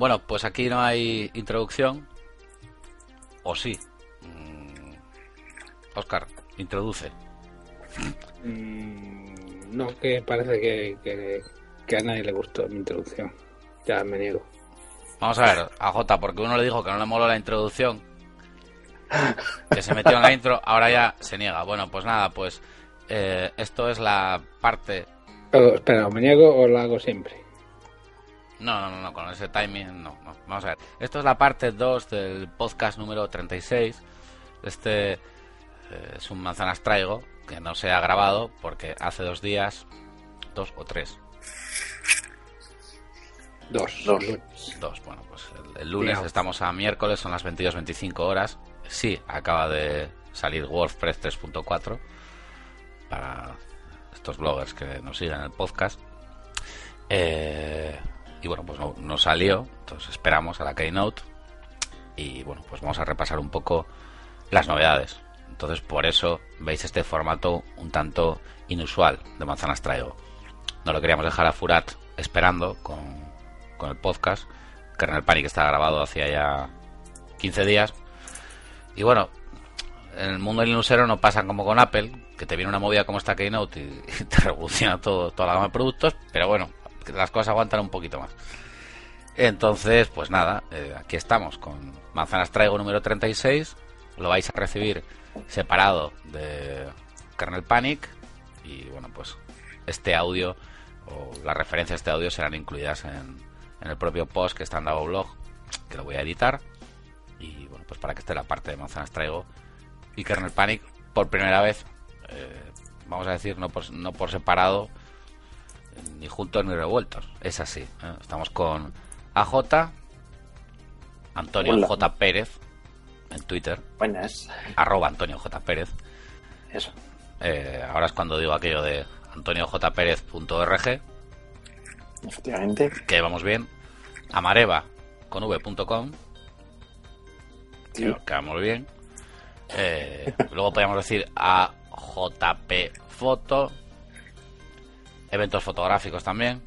Bueno, pues aquí no hay introducción. ¿O sí? Oscar, introduce. Mm, no, que parece que, que, que a nadie le gustó mi introducción. Ya me niego. Vamos a ver, a J, porque uno le dijo que no le moló la introducción, que se metió en la intro, ahora ya se niega. Bueno, pues nada, pues eh, esto es la parte... Oh, espera, ¿o me niego o lo hago siempre? No, no, no, no, con ese timing no, no. Vamos a ver. Esto es la parte 2 del podcast número 36. Este eh, es un manzanas traigo que no se ha grabado porque hace dos días, dos o tres, Dos. Dos. Dos, bueno, pues el, el lunes Digamos. estamos a miércoles, son las 22.25 horas. Sí, acaba de salir WordPress 3.4 para estos bloggers que nos siguen en el podcast. Eh, y bueno, pues no, no salió, entonces esperamos a la Keynote. Y bueno, pues vamos a repasar un poco las novedades. Entonces, por eso veis este formato un tanto inusual de Manzanas Traigo. No lo queríamos dejar a Furat esperando con, con el podcast. Kernel Panic está grabado hacía ya 15 días. Y bueno, en el mundo del Linuxero no pasa como con Apple, que te viene una movida como esta Keynote y, y te revoluciona todo, toda la gama de productos, pero bueno, las cosas aguantan un poquito más. Entonces, pues nada, eh, aquí estamos con Manzanas Traigo número 36. Lo vais a recibir separado de Kernel Panic. Y bueno, pues este audio o las referencias a este audio serán incluidas en, en el propio post que está en Davo Blog, que lo voy a editar. Y bueno, pues para que esté la parte de Manzanas Traigo y Kernel Panic por primera vez, eh, vamos a decir, no por, no por separado, ni juntos ni revueltos. Es así. ¿eh? Estamos con AJ, Antonio Hola. J. Pérez en Twitter, Buenas. arroba Antonio J. Pérez. Eso. Eh, ahora es cuando digo aquello de antoniojpérez.org, Efectivamente. que vamos bien. Amareva con v.com, Sí. que vamos bien. Eh, luego podríamos decir a JP Foto, eventos fotográficos también.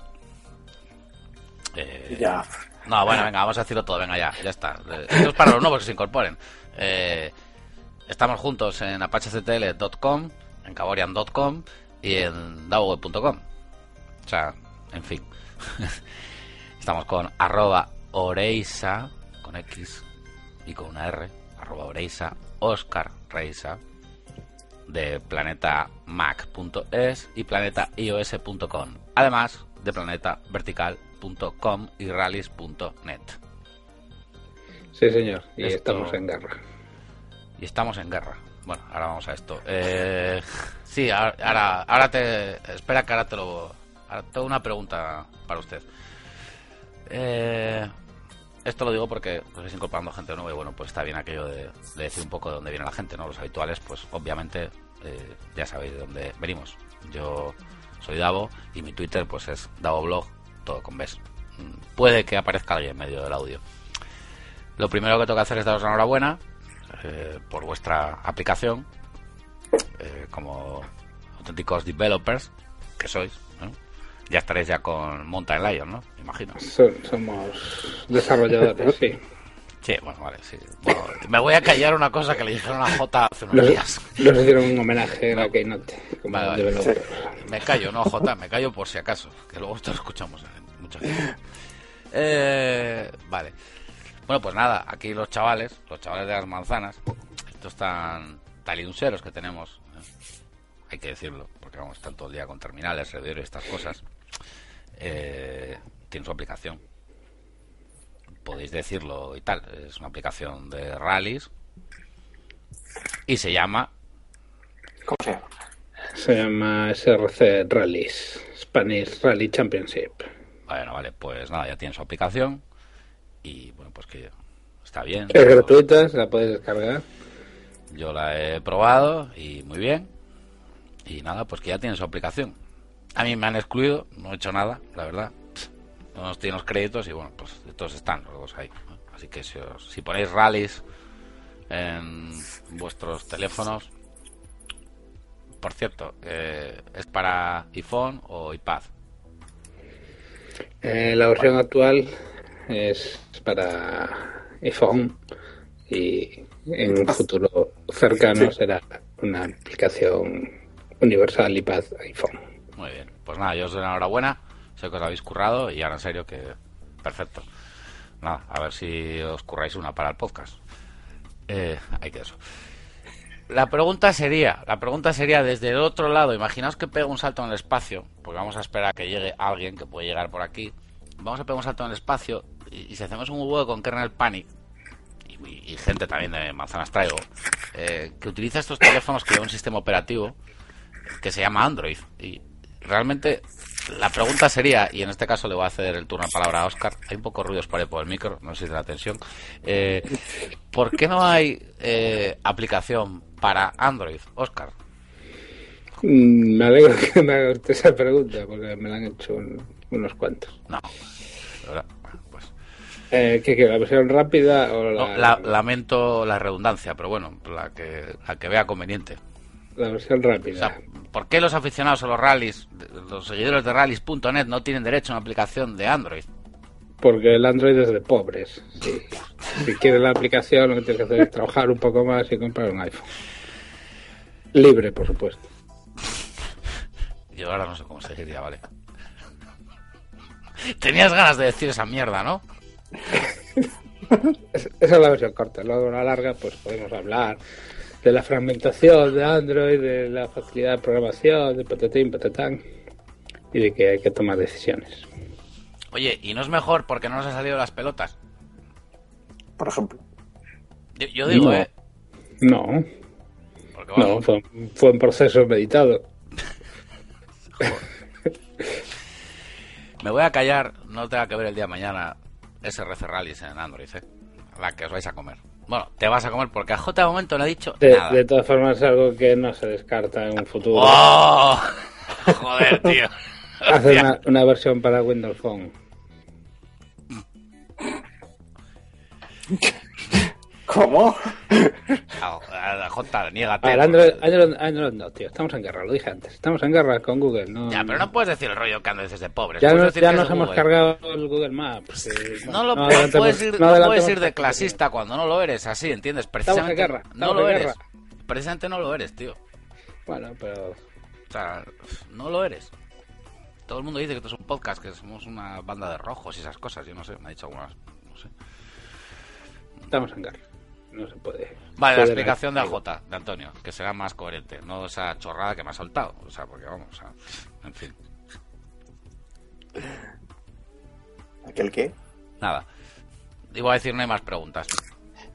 Eh, Ya. No, bueno, venga, vamos a decirlo todo, venga, ya, ya está. Eh, Esto es para los nuevos que se incorporen. Eh, estamos juntos en apachectl.com, en caborian.com y en dawoweb.com. O sea, en fin. estamos con arroba oreisa, con X y con una R, arroba oreisa, Oscar Reisa, de planetamac.es y planetaios.com. Además de planetavertical.com y rallies.net. Sí, señor. Y Esto- estamos en guerra. Y estamos en guerra. Bueno, ahora vamos a esto. Eh, sí, ahora, ahora, ahora te. Espera que ahora te lo. Ahora tengo una pregunta para usted. Eh, esto lo digo porque pues, estáis incorporando gente nueva y bueno, pues está bien aquello de, de decir un poco de dónde viene la gente, ¿no? Los habituales, pues obviamente eh, ya sabéis de dónde venimos. Yo soy Davo y mi Twitter pues es DavoBlog, todo con Bs. Mm, Puede que aparezca alguien en medio del audio. Lo primero que tengo que hacer es daros la enhorabuena eh, por vuestra aplicación eh, como auténticos developers que sois. Ya estaréis ya con Mountain Lion, ¿no? Me imagino. So- somos desarrolladores, sí. Sí, bueno, vale, sí. Bueno, me voy a callar una cosa que le dijeron a J hace unos Los, días. los hicieron un homenaje a Keynote. Vale. Me callo, no, J, me callo por si acaso, que luego esto lo escuchamos en mucha gente. Eh, vale. Bueno, pues nada, aquí los chavales, los chavales de las manzanas, estos tan taliunseros que tenemos, eh, hay que decirlo, porque vamos, están todo el día con terminales, servidores y estas cosas, eh, tienen su aplicación. Podéis decirlo y tal, es una aplicación de rallies y se llama ¿Cómo se llama? Se llama SRC Rallies. Spanish Rally Championship. Bueno, vale, pues nada, ya tiene su aplicación y bueno, pues que está bien. Es gratuita, se la puedes descargar. Yo la he probado y muy bien. Y nada, pues que ya tiene su aplicación. A mí me han excluido, no he hecho nada, la verdad. No nos tienen los créditos y bueno, pues todos están los dos ahí. ¿no? Así que si, os- si ponéis rallies en vuestros teléfonos, por cierto, eh, ¿es para iPhone o iPad? Eh, la versión actual es para iPhone y en un futuro cercano será una aplicación universal iPad iPhone. Muy bien. Pues nada, yo os doy enhorabuena. Sé que os habéis currado y ahora en serio que perfecto. Nada, a ver si os curráis una para el podcast. Eh, hay que eso. La pregunta sería, la pregunta sería desde el otro lado, imaginaos que pega un salto en el espacio, porque vamos a esperar a que llegue alguien que puede llegar por aquí. Vamos a pegar un salto en el espacio y, si hacemos un huevo con kernel panic y, gente también de manzanas traigo, eh, que utiliza estos teléfonos que llevan un sistema operativo que se llama Android. Y realmente la pregunta sería, y en este caso le voy a ceder el turno de palabra a Oscar, hay un poco ruidos por ahí por el micro, no sé si es de la tensión. Eh, ¿Por qué no hay eh, aplicación para Android, Oscar? Mm, Me alegro que me haga usted esa pregunta porque me la han hecho un- unos cuantos. No. Bueno, pues, Eh, ¿Qué quiero? ¿La versión rápida o no, la- lamento la redundancia, pero bueno, la que, la que vea conveniente. La versión O rápida? sea, ¿por qué los aficionados a los rallies, los seguidores de rallies.net no tienen derecho a una aplicación de Android? Porque el Android es de pobres. Sí. Si quieres la aplicación, lo que tienes que hacer es trabajar un poco más y comprar un iPhone. Libre, por supuesto. Yo ahora no sé cómo seguiría, ¿vale? Tenías ganas de decir esa mierda, ¿no? Es- Esa es la versión corta. Luego, la larga, pues podemos hablar de la fragmentación de Android, de la facilidad de programación, de patatín, patatán, y de que hay que tomar decisiones. Oye, ¿y no es mejor porque no nos han salido las pelotas? Por ejemplo. Yo, yo digo, No. ¿eh? No, Porque no, fue, fue un proceso meditado. me voy a callar, no tenga que ver el día de mañana SRC Rallies en Android, ¿eh? La que os vais a comer. Bueno, te vas a comer porque a J de momento no ha dicho De, nada. de todas formas, es algo que no se descarta en un futuro. ¡Oh! Joder, tío. Hacer una, una versión para Windows Phone. ¿Cómo? Ah, J, niégate. A ver, Android, Android, Android no, tío. Estamos en guerra, lo dije antes. Estamos en guerra con Google. No, Ya, pero no puedes decir el rollo que andes desde pobres. ya, no- decir ya que es nos de hemos Google. cargado el Google Maps. No, lo, puedes ir, puedes de clasista cuando no lo eres, así, ¿entiendes? Estamos Precisamente en guerra, no lo eres. guerra. Precisamente no lo eres, tío. Bueno, pero O sea, no lo eres. Todo el mundo dice que esto es un podcast, que somos una banda de rojos y esas cosas. Yo no sé, me ha dicho algunas. No sé. estamos en guerra. No se puede. Vale, la explicación de al- AJ, de Antonio, que será más coherente, no esa chorrada que me ha soltado. O sea, porque vamos, o sea, en fin, ¿Aquel qué? nada. Iba a decir, no hay más preguntas.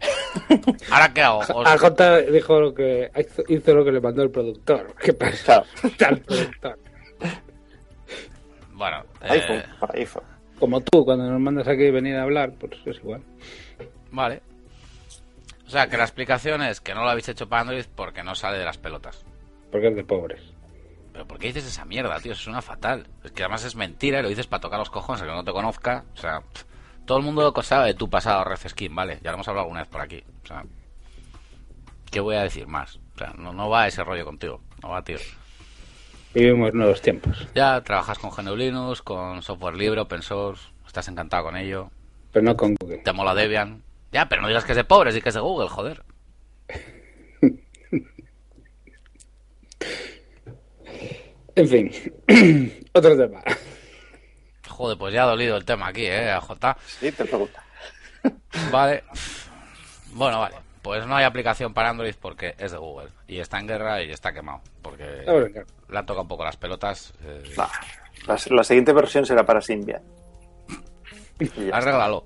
¿Ahora qué hago? Os- AJ dijo lo que hizo, hizo lo que le mandó el productor. ¿Qué pasa? Al productor. Bueno, eh, iPhone, para iPhone. Como tú, cuando nos mandas aquí venir a hablar, pues es igual. vale. O sea, que la explicación es que no lo habéis hecho para Android porque no sale de las pelotas. Porque es de pobres. Pero ¿por qué dices esa mierda, tío? Eso suena fatal. Es que además es mentira y lo dices para tocar los cojones, que no te conozca. O sea, pff, todo el mundo lo sabe de tu pasado Red Skin, ¿vale? Ya lo hemos hablado alguna vez por aquí. O sea, ¿qué voy a decir más? O sea, no, no va ese rollo contigo. No va, tío. Vivimos nuevos tiempos. Ya trabajas con GNU Linux, con software libre, open source. Estás encantado con ello. Pero no con Google. Te mola Debian. Ya, pero no digas que es de pobres y que es de Google, joder. En fin. Otro tema. Joder, pues ya ha dolido el tema aquí, ¿eh? AJ. Sí, te pregunta. Vale. Bueno, vale. Pues no hay aplicación para Android porque es de Google. Y está en guerra y está quemado. Porque guerra. le han tocado un poco las pelotas. eh. La, la siguiente versión será para Symbian. Arréglalo.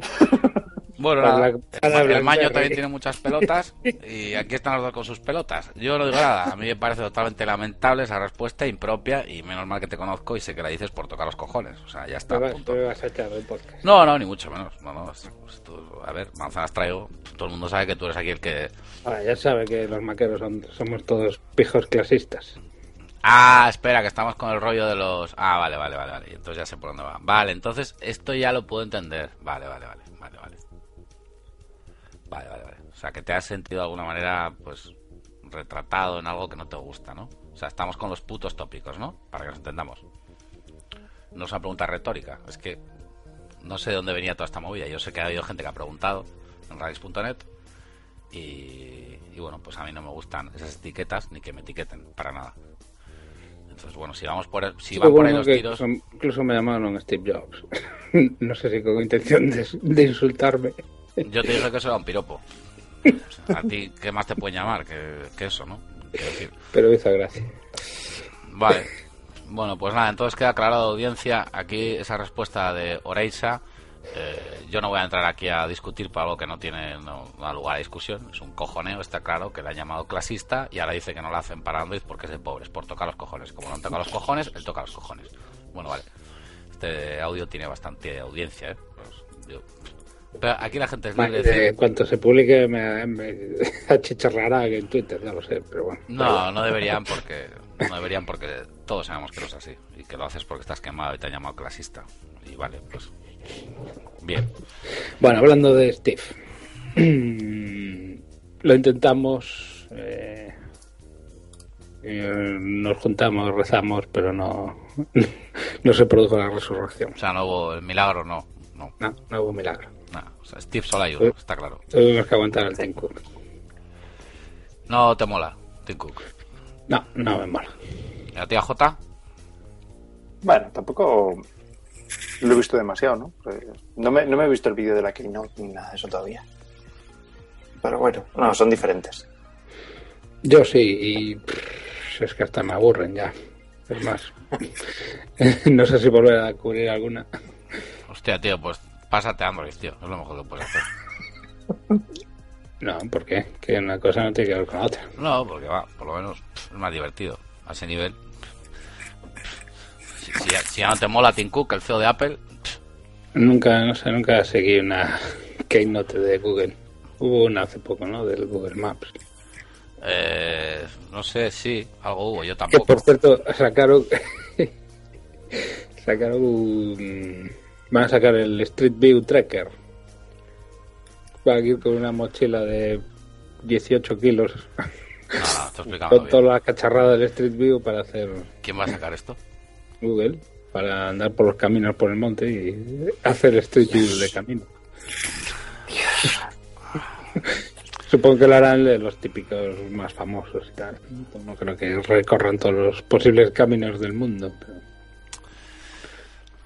Bueno, nada, para el, el maño también tiene muchas pelotas y aquí están los dos con sus pelotas. Yo no digo nada, a mí me parece totalmente lamentable esa respuesta impropia y menos mal que te conozco y sé que la dices por tocar los cojones. O sea, ya está. Me vas, punto. me vas a echar podcast. No, no, ni mucho menos. No, no, es- es tú- a ver, manzanas traigo. Todo el mundo sabe que tú eres aquí el que. Ahora, ya sabe que los maqueros son, somos todos pijos clasistas. Ah, espera, que estamos con el rollo de los. Ah, vale, vale, vale, vale. Entonces ya sé por dónde va. Vale, entonces esto ya lo puedo entender. Vale, vale, vale, vale, vale. Vale, vale, vale. O sea, que te has sentido de alguna manera, pues, retratado en algo que no te gusta, ¿no? O sea, estamos con los putos tópicos, ¿no? Para que nos entendamos. No es una pregunta retórica, es que no sé de dónde venía toda esta movida. Yo sé que ha habido gente que ha preguntado en radis.net y, y bueno, pues a mí no me gustan esas etiquetas ni que me etiqueten, para nada. Entonces, bueno, si vamos por, si Qué van por ahí los tiros, incluso, incluso me llamaron Steve Jobs. no sé si con intención de, de insultarme. Yo te dije que eso era un piropo. A ti, ¿qué más te pueden llamar que, que eso, no? Decir, Pero hizo gracia. Vale. Bueno, pues nada, entonces queda aclarado audiencia. Aquí esa respuesta de Oreisa. eh, yo no voy a entrar aquí a discutir por algo que no tiene no, no da lugar a discusión. Es un cojoneo, está claro, que le han llamado clasista y ahora dice que no lo hacen para Android porque es de pobres, por tocar los cojones. Como no toca los cojones, él toca los cojones. Bueno, vale. Este audio tiene bastante audiencia, ¿eh? Pues, yo- Pero aquí la gente es libre de decir... cuanto se publique me, me achicharrará en Twitter, ya lo sé, pero bueno. No, no deberían porque no deberían porque todos sabemos que no es así y que lo haces porque estás quemado y te han llamado clasista. Y vale, pues bien. Bueno, hablando de Steve. lo intentamos. eh, eh, nos juntamos, rezamos, pero no, no se produjo la resurrección. O sea, no hubo el milagro, no, no, No, no hubo milagro. Nada. O sea, Steve solo ayuda, está claro. Tuvimos que aguantar al Tim Cook. No te mola, Tim Cook. No, no me mola. ¿Y a ti, J? Bueno, tampoco lo he visto demasiado, ¿no? Pues, No me, no me he visto el vídeo de la Keynote ni nada de eso todavía. Pero bueno, no, son diferentes. Yo sí, y pff, es que hasta me aburren ya. Es más, no sé si volver a cubrir alguna. Hostia, tío, pues pásate a Android, tío. Es lo mejor que puedes hacer. No, ¿por qué? Que una cosa no tiene que ver con la otra. No, porque va, por lo menos es más divertido. A ese nivel. Si, si ya, si ya no te mola Tim Cook, el CEO de Apple, Nunca, no sé, nunca seguí una keynote de Google. Hubo una hace poco, ¿no? Del Google Maps. eh, no sé, sí, algo hubo, yo Que tampoco. por cierto, sacaron. sacaron un. Van a sacar el Street View Tracker. Va a ir con una mochila de 18 kilos. No, explicando Con toda bien. la cacharrada del Street View para hacer ¿Quién va a sacar esto? Google. Para andar por los caminos por el monte y hacer Street View de camino. Supongo que lo harán de los típicos más famosos y tal. No creo que recorran todos los posibles caminos del mundo. Pero,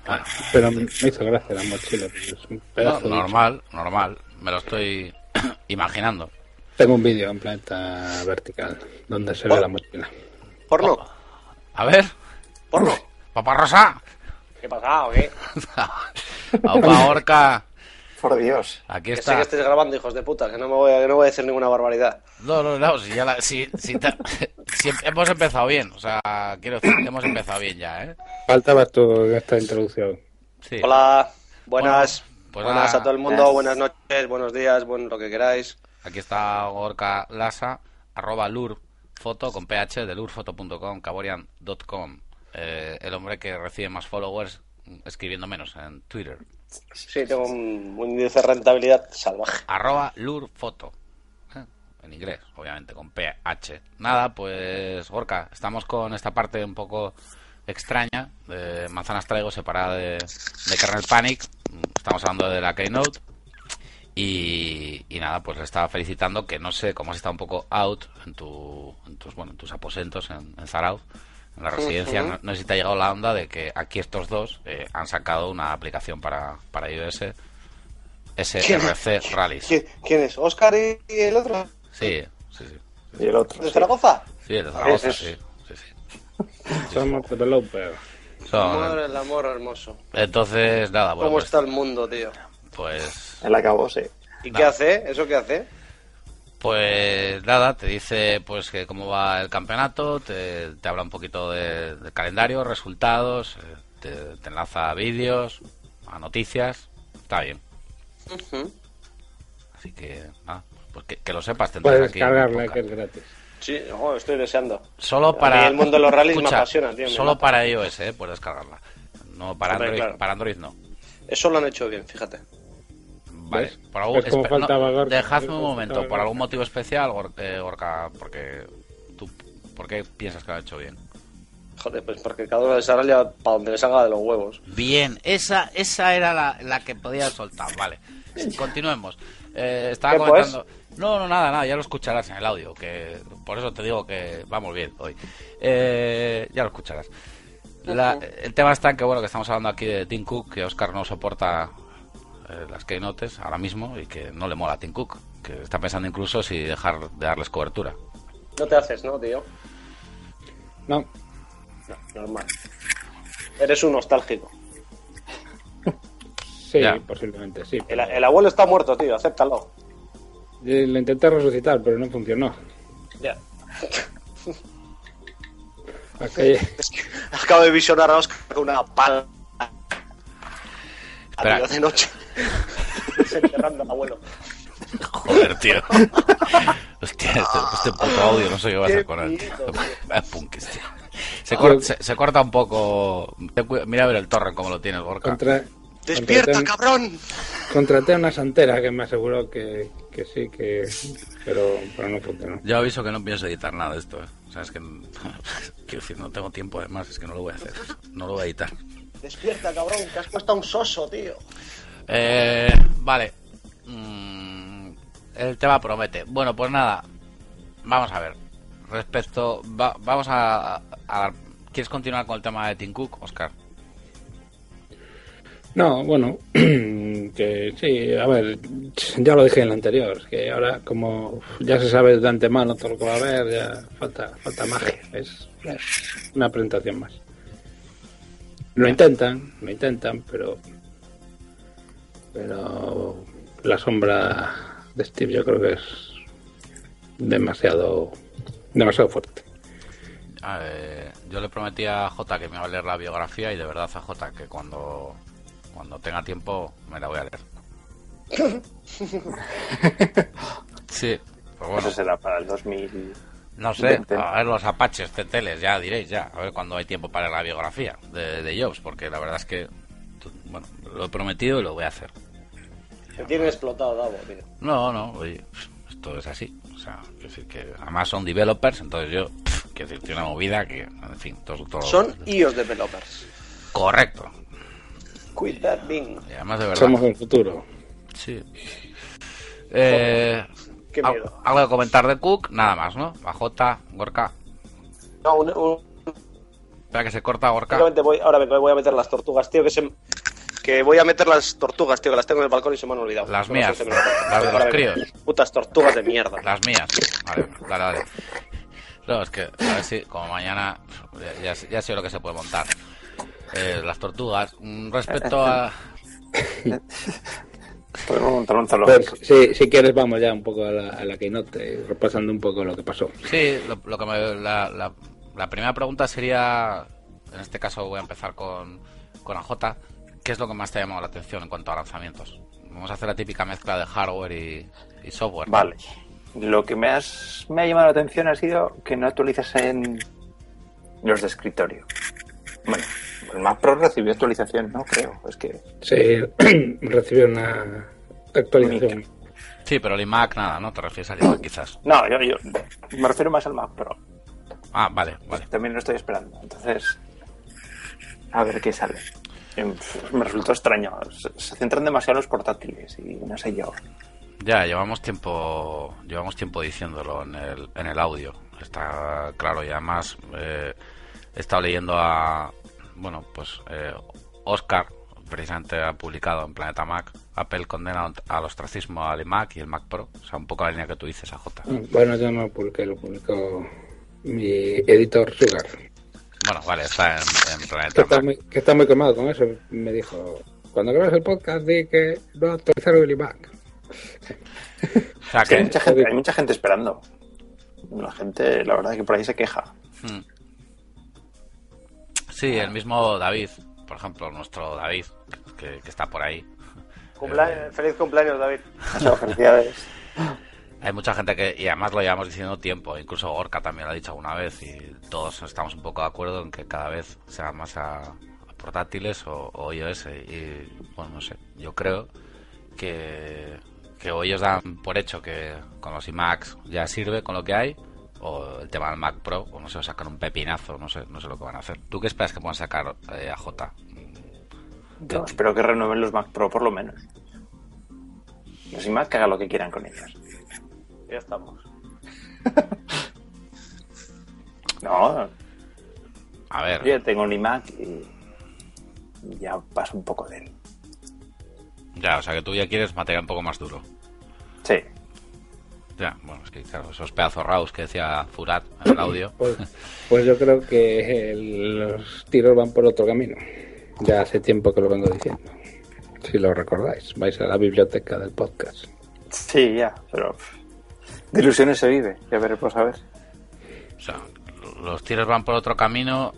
Bueno, pero me hizo gracia la mochila. es un no, pedazo de- normal, normal. Me lo estoy imaginando. Tengo un vídeo en planeta vertical donde se ve la mochila. ¿Porno? A ver, ¿Porno? papá Rosa. ¿Qué pasa o qué? Papá Orca. Por Dios. Aquí Que sé está. que estés grabando, hijos de puta, que no, me voy a, que no voy a decir ninguna barbaridad. No, no, no, si, ya la- si, si te- si hemos empezado bien. O sea, quiero decir, hemos empezado bien ya, ¿eh? Faltabas tú en esta introducción. Sí. Hola, buenas, Bueno, pues buenas nada. a todo el mundo, buenas noches, buenos días, bueno, lo que queráis. Aquí está Gorka Lasa, arroba lurfoto con ph de lurfoto.com, caborian.com. Eh, el hombre que recibe más followers mm, escribiendo menos en Twitter. Sí, tengo un, índice de rentabilidad salvaje. Arroba lurfoto. Eh, En inglés, obviamente, con ph. Nada, pues Gorka, estamos con esta parte un poco extraña de Manzanas Traigo separada de, de Kernel Panic. Estamos hablando de la Keynote. Y, y nada, pues le estaba felicitando que no sé cómo has estado un poco out en, tu, en tus bueno en tus aposentos en, en en la residencia. no, no sé si te ha llegado la onda de que aquí estos dos eh, han sacado una aplicación para, para iOS SRC Rallies. ¿Quién, es? ¿Oscar y, el otro? Sí, sí, sí. Y el otro. ¿De. Zaragoza? Sí, de Zaragoza, Es- sí, sí, sí. Somos developers. Son- Madre el amor hermoso. entonces, nada, bueno, ¿Cómo pues, está el mundo, tío? pues Él acabó, sí. ¿Y Nada. qué hace? ¿Eso qué hace? Pues nada, te dice pues que cómo va el campeonato, te, te habla un poquito de, del calendario, resultados, eh, te, te enlaza a vídeos, a noticias, está bien. Así que nada, pues que, que lo sepas, tendrás Puedes aquí. descargarla, que es gratis. Sí, estoy deseando. Solo A mí para el mundo de los rallies me apasiona, tío, me Solo mata. para iOS, eh, puedes descargarla. No para Hombre, Android, claro. para Android no. Eso lo han hecho bien, fíjate. Vale, por algún, Es como espe- faltaba no, Gorka, dejadme un momento, por algún motivo especial, eh, Gorka, porque tú, ¿por qué piensas que lo ha hecho bien? Joder, pues porque cada uno desarrolla para donde le salga de los huevos. Bien, esa, esa era la, la que podía soltar, vale. Continuemos. Eh, estaba ¿Qué, pues? comentando... No, no, nada, nada, ya lo escucharás en el audio, que por eso te digo que vamos bien hoy. Eh, ya lo escucharás. La- el tema está en que, bueno, que estamos hablando aquí de Tim Cook, que Oscar no soporta eh, las keynotes ahora mismo y que no le mola a Tim Cook, que está pensando incluso si dejar de darles cobertura. No te haces, ¿no, tío? No, No, normal. Eres un nostálgico. sí, Ya. posiblemente, sí. El, pero- el abuelo está muerto, tío, acéptalo. Eh, Lo intenté resucitar, pero no funcionó. Ya. Aquella- Es que acabo de visionar a Oscar con una pala. Espera. De noche. Desenterrando al abuelo. Joder, tío. Hostia, este, este puto audio no sé qué va a hacer con él. punkis, tío. Se, cor- se- se corta un poco. Mira a ver el torre como lo tiene el Gorka. contra, ¡Despierta, contraté- cabrón! Contraté a una santera que me aseguró que, que sí, que pero, pero no funcionó. Yo aviso que no pienso editar nada de esto. ¿eh? O sea, es que. Quiero decir, no tengo tiempo además, es que no lo voy a hacer. No lo voy a editar. Despierta, cabrón, que has puesto a un soso, tío. Eh, vale. Mm, el tema promete. Bueno, pues nada. Vamos a ver. Respecto. va- vamos a, ¿Quieres continuar con el tema de Tim Cook, Oscar? No, bueno, que sí, a ver, ya lo dije en el anterior, que ahora como ya se sabe de antemano todo lo que va a haber, ya falta, falta magia, es una presentación más. Lo intentan, lo intentan, pero pero la sombra de Steve yo creo que es demasiado demasiado fuerte. Yo le prometí a Jota que me iba a leer la biografía y de verdad a Jota que cuando, cuando tenga tiempo me la voy a leer. Sí, pues bueno, Eso será para el 2000. no sé, a ver los apaches teteles, ya diréis, ya, a ver cuando hay tiempo para leer la biografía de, de Jobs, porque la verdad es que, bueno, lo he prometido y lo voy a hacer. Me tiene explotado, Davo, tío. No, no, oye, esto es así. O sea, quiero decir que además son developers, entonces yo, pff, quiero decir, tiene una movida que, en fin, todo, todo- Son iOS developers. correcto. Quit that being. Y además de verdad. Somos el futuro. Sí. Eh, Qué al- miedo. algo de comentar de Cook, nada más, ¿no? Bajota, Gorka. No, un, un- Espera que se corta Gorka. Voy, ahora me voy a meter las tortugas, tío, que se... Que voy a meter las tortugas, tío, que las tengo en el balcón y se me han olvidado. Las mías, 11 minutos. las de los críos. Putas tortugas de mierda. Las mías. Vale, dale, dale. No, es que, a ver si, como mañana, ya, sé lo que se puede montar. Eh, las tortugas. Mm, Respecto a. Podemos montar un Pues, si, si quieres vamos ya un poco a la, a la keynote, repasando un poco lo que pasó. Sí, lo, lo que me- la, la- la primera pregunta sería, en este caso voy a empezar con, con AJ, ¿qué es lo que más te ha llamado la atención en cuanto a lanzamientos? Vamos a hacer la típica mezcla de hardware y, y software. Vale. Lo que me, has, me ha llamado la atención ha sido que no actualizasen los de escritorio. Bueno, el Mac Pro recibió actualización, no creo. Es que Sí, recibió una actualización. Sí, pero el iMac nada, ¿no? Te refieres al iMac quizás. No, yo, yo me refiero más al Mac Pro. Ah, vale, vale. También lo estoy esperando. Entonces, a ver qué sale. Em, Me resultó extraño. Se, se centran demasiado en los portátiles y no sé yo. Ya, llevamos tiempo, llevamos tiempo diciéndolo en el, en el audio. Está claro y además eh, he estado leyendo a, bueno, pues eh, Oscar precisamente ha publicado en Planeta Mac Apple condena al ostracismo al iMac y el Mac Pro, o sea, un poco la línea que tú dices, AJ. Bueno, yo no publiqué, lo publicó mi editor Sugar, Bueno, vale, está en, en que Planeta está, Mac. muy, que está muy quemado con eso. Me dijo, cuando grabes el podcast di que no actualizaron el iMac. O sea Es que hay que. mucha gente, hay mucha gente esperando. La gente, la verdad, es que por ahí se queja. Hmm. Sí, el mismo David, por ejemplo, nuestro David, que, que está por ahí. Cumplea- Feliz cumpleaños, David. Muchas felicidades. Hay mucha gente que, y además lo llevamos diciendo tiempo, incluso Gorka también lo ha dicho alguna vez, y todos estamos un poco de acuerdo en que cada vez sean más a, portátiles o, o iOS. Y bueno, no sé, yo creo que, que o ellos dan por hecho que con los iMacs ya sirve con lo que hay, o el tema del Mac Pro, o no sé, o sacan un pepinazo, no sé, no sé lo que van a hacer. ¿Tú qué esperas que puedan sacar eh, a J? Yo espero que renueven los Mac Pro por lo menos. Los iMac que hagan lo que quieran con ellos. Ya estamos. No, A ver, yo ya tengo un iMac y ya paso un poco de él. ya, o sea que tú ya quieres material un poco más duro. Sí. Ya, bueno, es que claro, esos pedazos raus que decía Furat en el audio. Pues, pues yo creo que el- los tiros van por otro camino. Ya hace tiempo que lo vengo diciendo. Si lo recordáis, vais a la biblioteca del podcast. Sí, ya, pero de ilusiones se vive, ya veremos a ver. O sea, los tiros van por otro camino.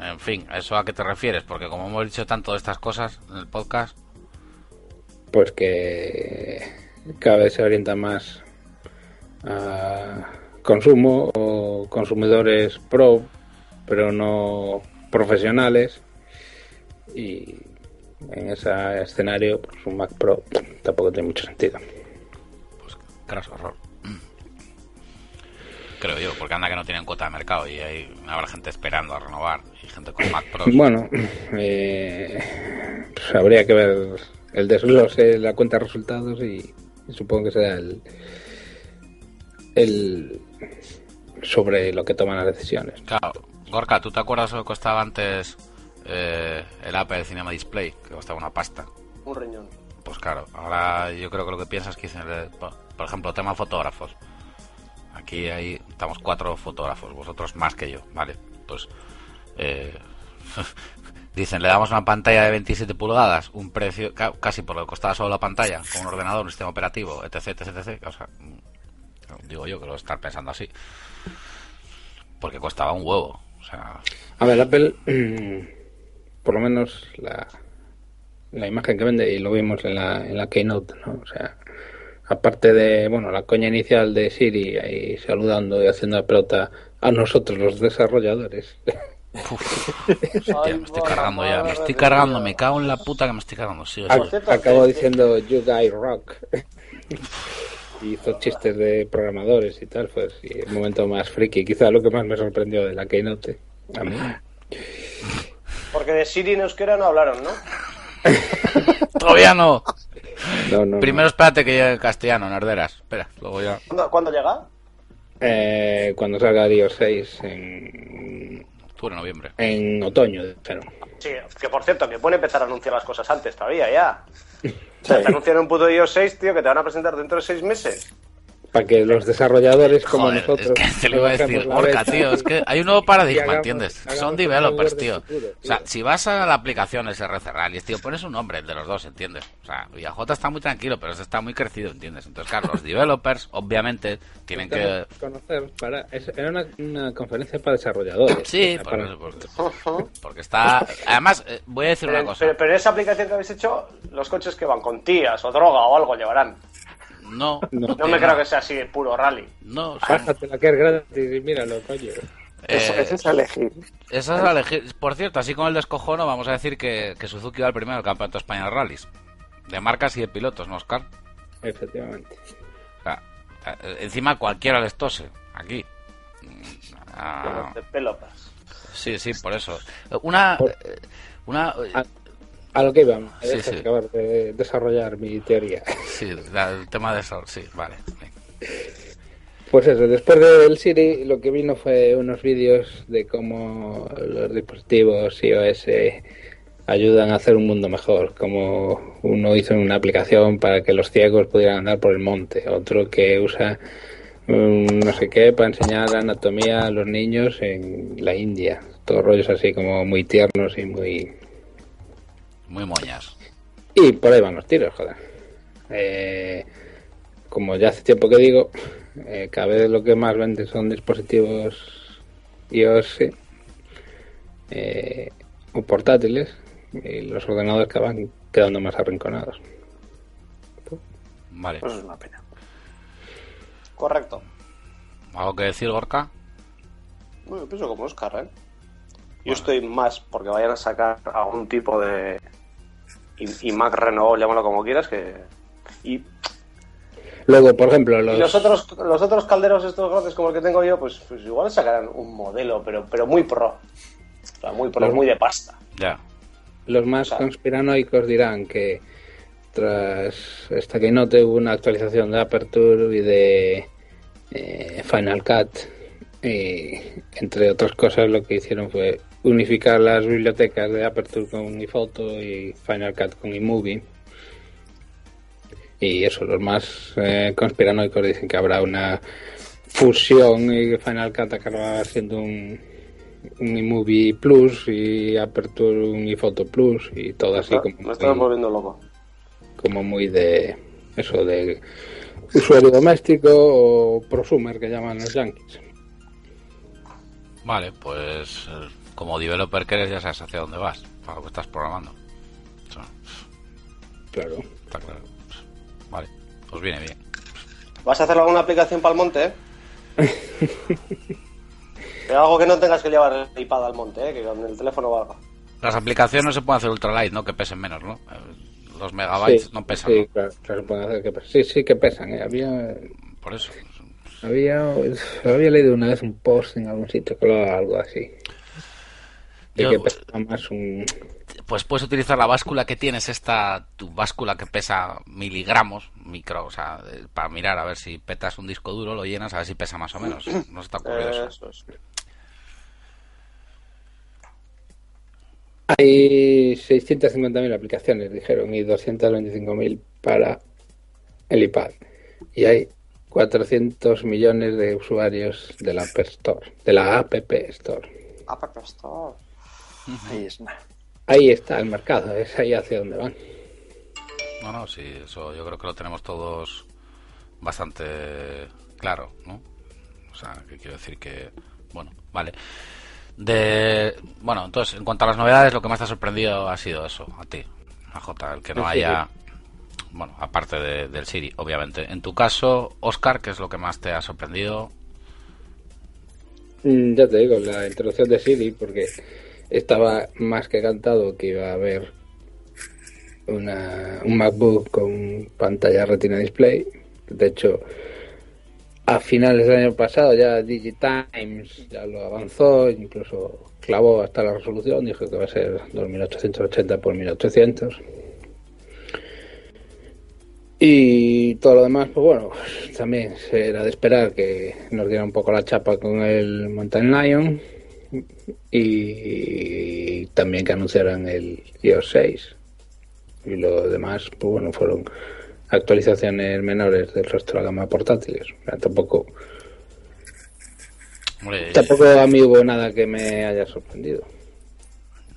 En fin, ¿a ¿eso a qué te refieres? Porque como hemos dicho tanto de estas cosas en el podcast, Pues que cada vez se orienta más a consumo o consumidores pro, pero no profesionales. Y en ese escenario, pues un Mac Pro tampoco tiene mucho sentido. pues craso error. Creo yo, porque anda que no tienen cuota de mercado y hay habrá gente esperando a renovar y gente con Mac Pro. Bueno, eh, pues habría que ver el desglose, la cuenta de resultados y, y supongo que será el, el sobre lo que toman las decisiones. Claro, Gorka, ¿tú te acuerdas lo que costaba antes eh, el Apple Cinema Display? Que costaba una pasta. Un riñón. Pues claro, ahora yo creo que lo que piensas que dicen, eh, por ejemplo, tema fotógrafos. Aquí hay, estamos cuatro fotógrafos, vosotros más que yo, ¿vale? Pues eh, dicen, le damos una pantalla de 27 pulgadas, un precio ca- casi por lo que costaba solo la pantalla, con un ordenador, un sistema operativo, etc, etc, etc. O sea, mm, digo yo que lo estar pensando así. Porque costaba un huevo. O sea, A ver, Apple, por lo menos la, la imagen que vende, y lo vimos en la, en la Keynote, ¿no? O sea, aparte de, bueno, la coña inicial de Siri ahí saludando y haciendo la pelota a nosotros, los desarrolladores. hostia, me estoy cargando ya, me estoy cargando, me cago en la puta que me estoy cargando. Sí, sí. sí. diciendo You Guys Rock. Y hizo chistes de programadores y tal, pues y el momento más friki, quizá lo que más me sorprendió de la Keynote. A mí. Porque de Siri en euskera no hablaron, ¿no? Todavía no. No, no, no. Primero espérate que llegue el castellano, Narderas. Espera, luego ya. ¿Cuándo, cuándo llega? Eh, cuando salga Dios 6 en, Octubre, noviembre. en otoño, dijeron. Sí, que por cierto, que pueden empezar a anunciar las cosas antes todavía, ya. Sí. Te anuncian un puto iOS 6, tío, que te van a presentar dentro de seis meses. Para que los desarrolladores como Joder, nosotros. es que te lo iba a decir, Orca, tío, es que hay un nuevo paradigma, hagamos- ¿entiendes? hagamos Son developers, tío. O sea, si vas a la aplicación SRC Rallies, tío, pones un nombre, el de los dos, ¿entiendes? O sea, ViaJ está muy tranquilo, pero está muy crecido, ¿entiendes? Entonces, claro, los developers, obviamente, tienen que... Conocer para es- era una, una conferencia para desarrolladores Sí, O sea, por- para- porque, porque está... Además, eh, voy a decir una cosa. pero, pero en esa aplicación que habéis hecho, los coches que van con tías o droga o algo llevarán. No, No. No me creo que sea así de puro rally. No, son- Bájatela que es gratis y míralo, coño. Eso, eh, eso es elegir. Esa es la elegir. Por cierto, así con el descojono, vamos a decir que, que Suzuki va al primero del Campeonato de España de Rallys. De marcas y de pilotos, ¿no, Oscar? Efectivamente. O sea, eh, encima cualquiera les tose. Aquí. Mm, ah, de pelotas. sí, sí, por eso. Una. Por- eh, Una. A, lo que íbamos, Sí, acabar de desarrollar mi teoría. Sí, la- el tema de eso. Sí, vale. Pues eso, después del Siri lo que vino fue unos vídeos de cómo los dispositivos iOS ayudan a hacer un mundo mejor, como uno hizo una aplicación para que los ciegos pudieran andar por el monte, otro que usa un no sé qué para enseñar anatomía a los niños en la India, todos rollos así como muy tiernos y muy... Muy moñas. Y por ahí van los tiros, joder. Eh, como ya hace tiempo que digo, eh, cada vez lo que más vende son dispositivos iOS eh, o portátiles y los ordenadores que van quedando más arrinconados. Vale. Pues es una pena. Correcto. ¿Algo que decir, Gorka? Bueno, yo pienso como Oscar, ¿eh? Yo estoy más porque vayan a sacar algún tipo de y, y Mac renovable, llámalo como quieras, que y, Luego, por ejemplo, y los, los otros los otros calderos estos grandes como el que tengo yo, pues, pues igual sacarán un modelo, pero pero muy pro. O sea, muy pro, Los- muy de pasta. Ya. los más o sea- conspiranoicos dirán que tras esta que note hubo una actualización de Aperture y de eh, Final Cut y entre otras cosas lo que hicieron fue unificar las bibliotecas de Aperture con iPhoto y Final Cut con iMovie y eso los más eh, conspiranoicos dicen que habrá una fusión y que Final Cut acabará siendo un un iMovie Plus y Aperture un iPhoto Plus y todo así Me como, me estaba muy, volviendo loco. como muy de eso de usuario doméstico o prosumer que llaman los yankees. Vale, pues eh, como developer que eres ya sabes hacia dónde vas, para lo que estás programando. Eso, Claro. está claro. Vale, pues viene bien. ¿Vas a hacer alguna aplicación para el monte? eh? Pero algo que no tengas que llevar el iPad al monte, ¿eh? que con el teléfono valga. Las aplicaciones se pueden hacer ultralight, ¿no? Que pesen menos, ¿no? Los megabytes Sí, no pesan, Sí, ¿no? claro, claro, pueden hacer que pesan. Sí, sí que pesan. ¿eh? Había, Por eso. había, había leído una vez un post en algún sitio que hablaba algo así. De Yo- que pesaba más un... Pues puedes utilizar la báscula que tienes, esta, tu báscula que pesa miligramos, micro, o sea, para mirar a ver si petas un disco duro, lo llenas, a ver si pesa más o menos. No ocurrido eso. Eso es. Hay 650.000 aplicaciones, dijeron, y 225.000 para el iPad. Y hay 400 millones de usuarios de la App Store, de la App Store. App Store. Ahí está el mercado, es ahí hacia donde van. No, no, sí, eso yo creo que lo tenemos todos bastante claro, ¿no? O sea, que quiero decir que, bueno, vale. De, bueno, entonces, en cuanto a las novedades, lo que más te ha sorprendido ha sido eso, a ti, a J, el que no haya, bueno, aparte de- del Siri, obviamente. En tu caso, Oscar, ¿qué es lo que más te ha sorprendido? Mm, Ya te digo, la introducción de Siri, porque estaba más que cantado que iba a haber una, un MacBook con pantalla Retina Display. De hecho, a finales del año pasado ya Digitimes ya lo avanzó, incluso clavó hasta la resolución, dijo que va a ser 2880 por 1800. Y todo lo demás, pues bueno, también era de esperar que nos diera un poco la chapa con el Mountain Lion y también que anunciaran el iOS 6. Y lo demás, pues bueno, fueron actualizaciones menores del resto de la gama de portátiles. O sea, tampoco, Hombre, tampoco a mí hubo nada que me haya sorprendido.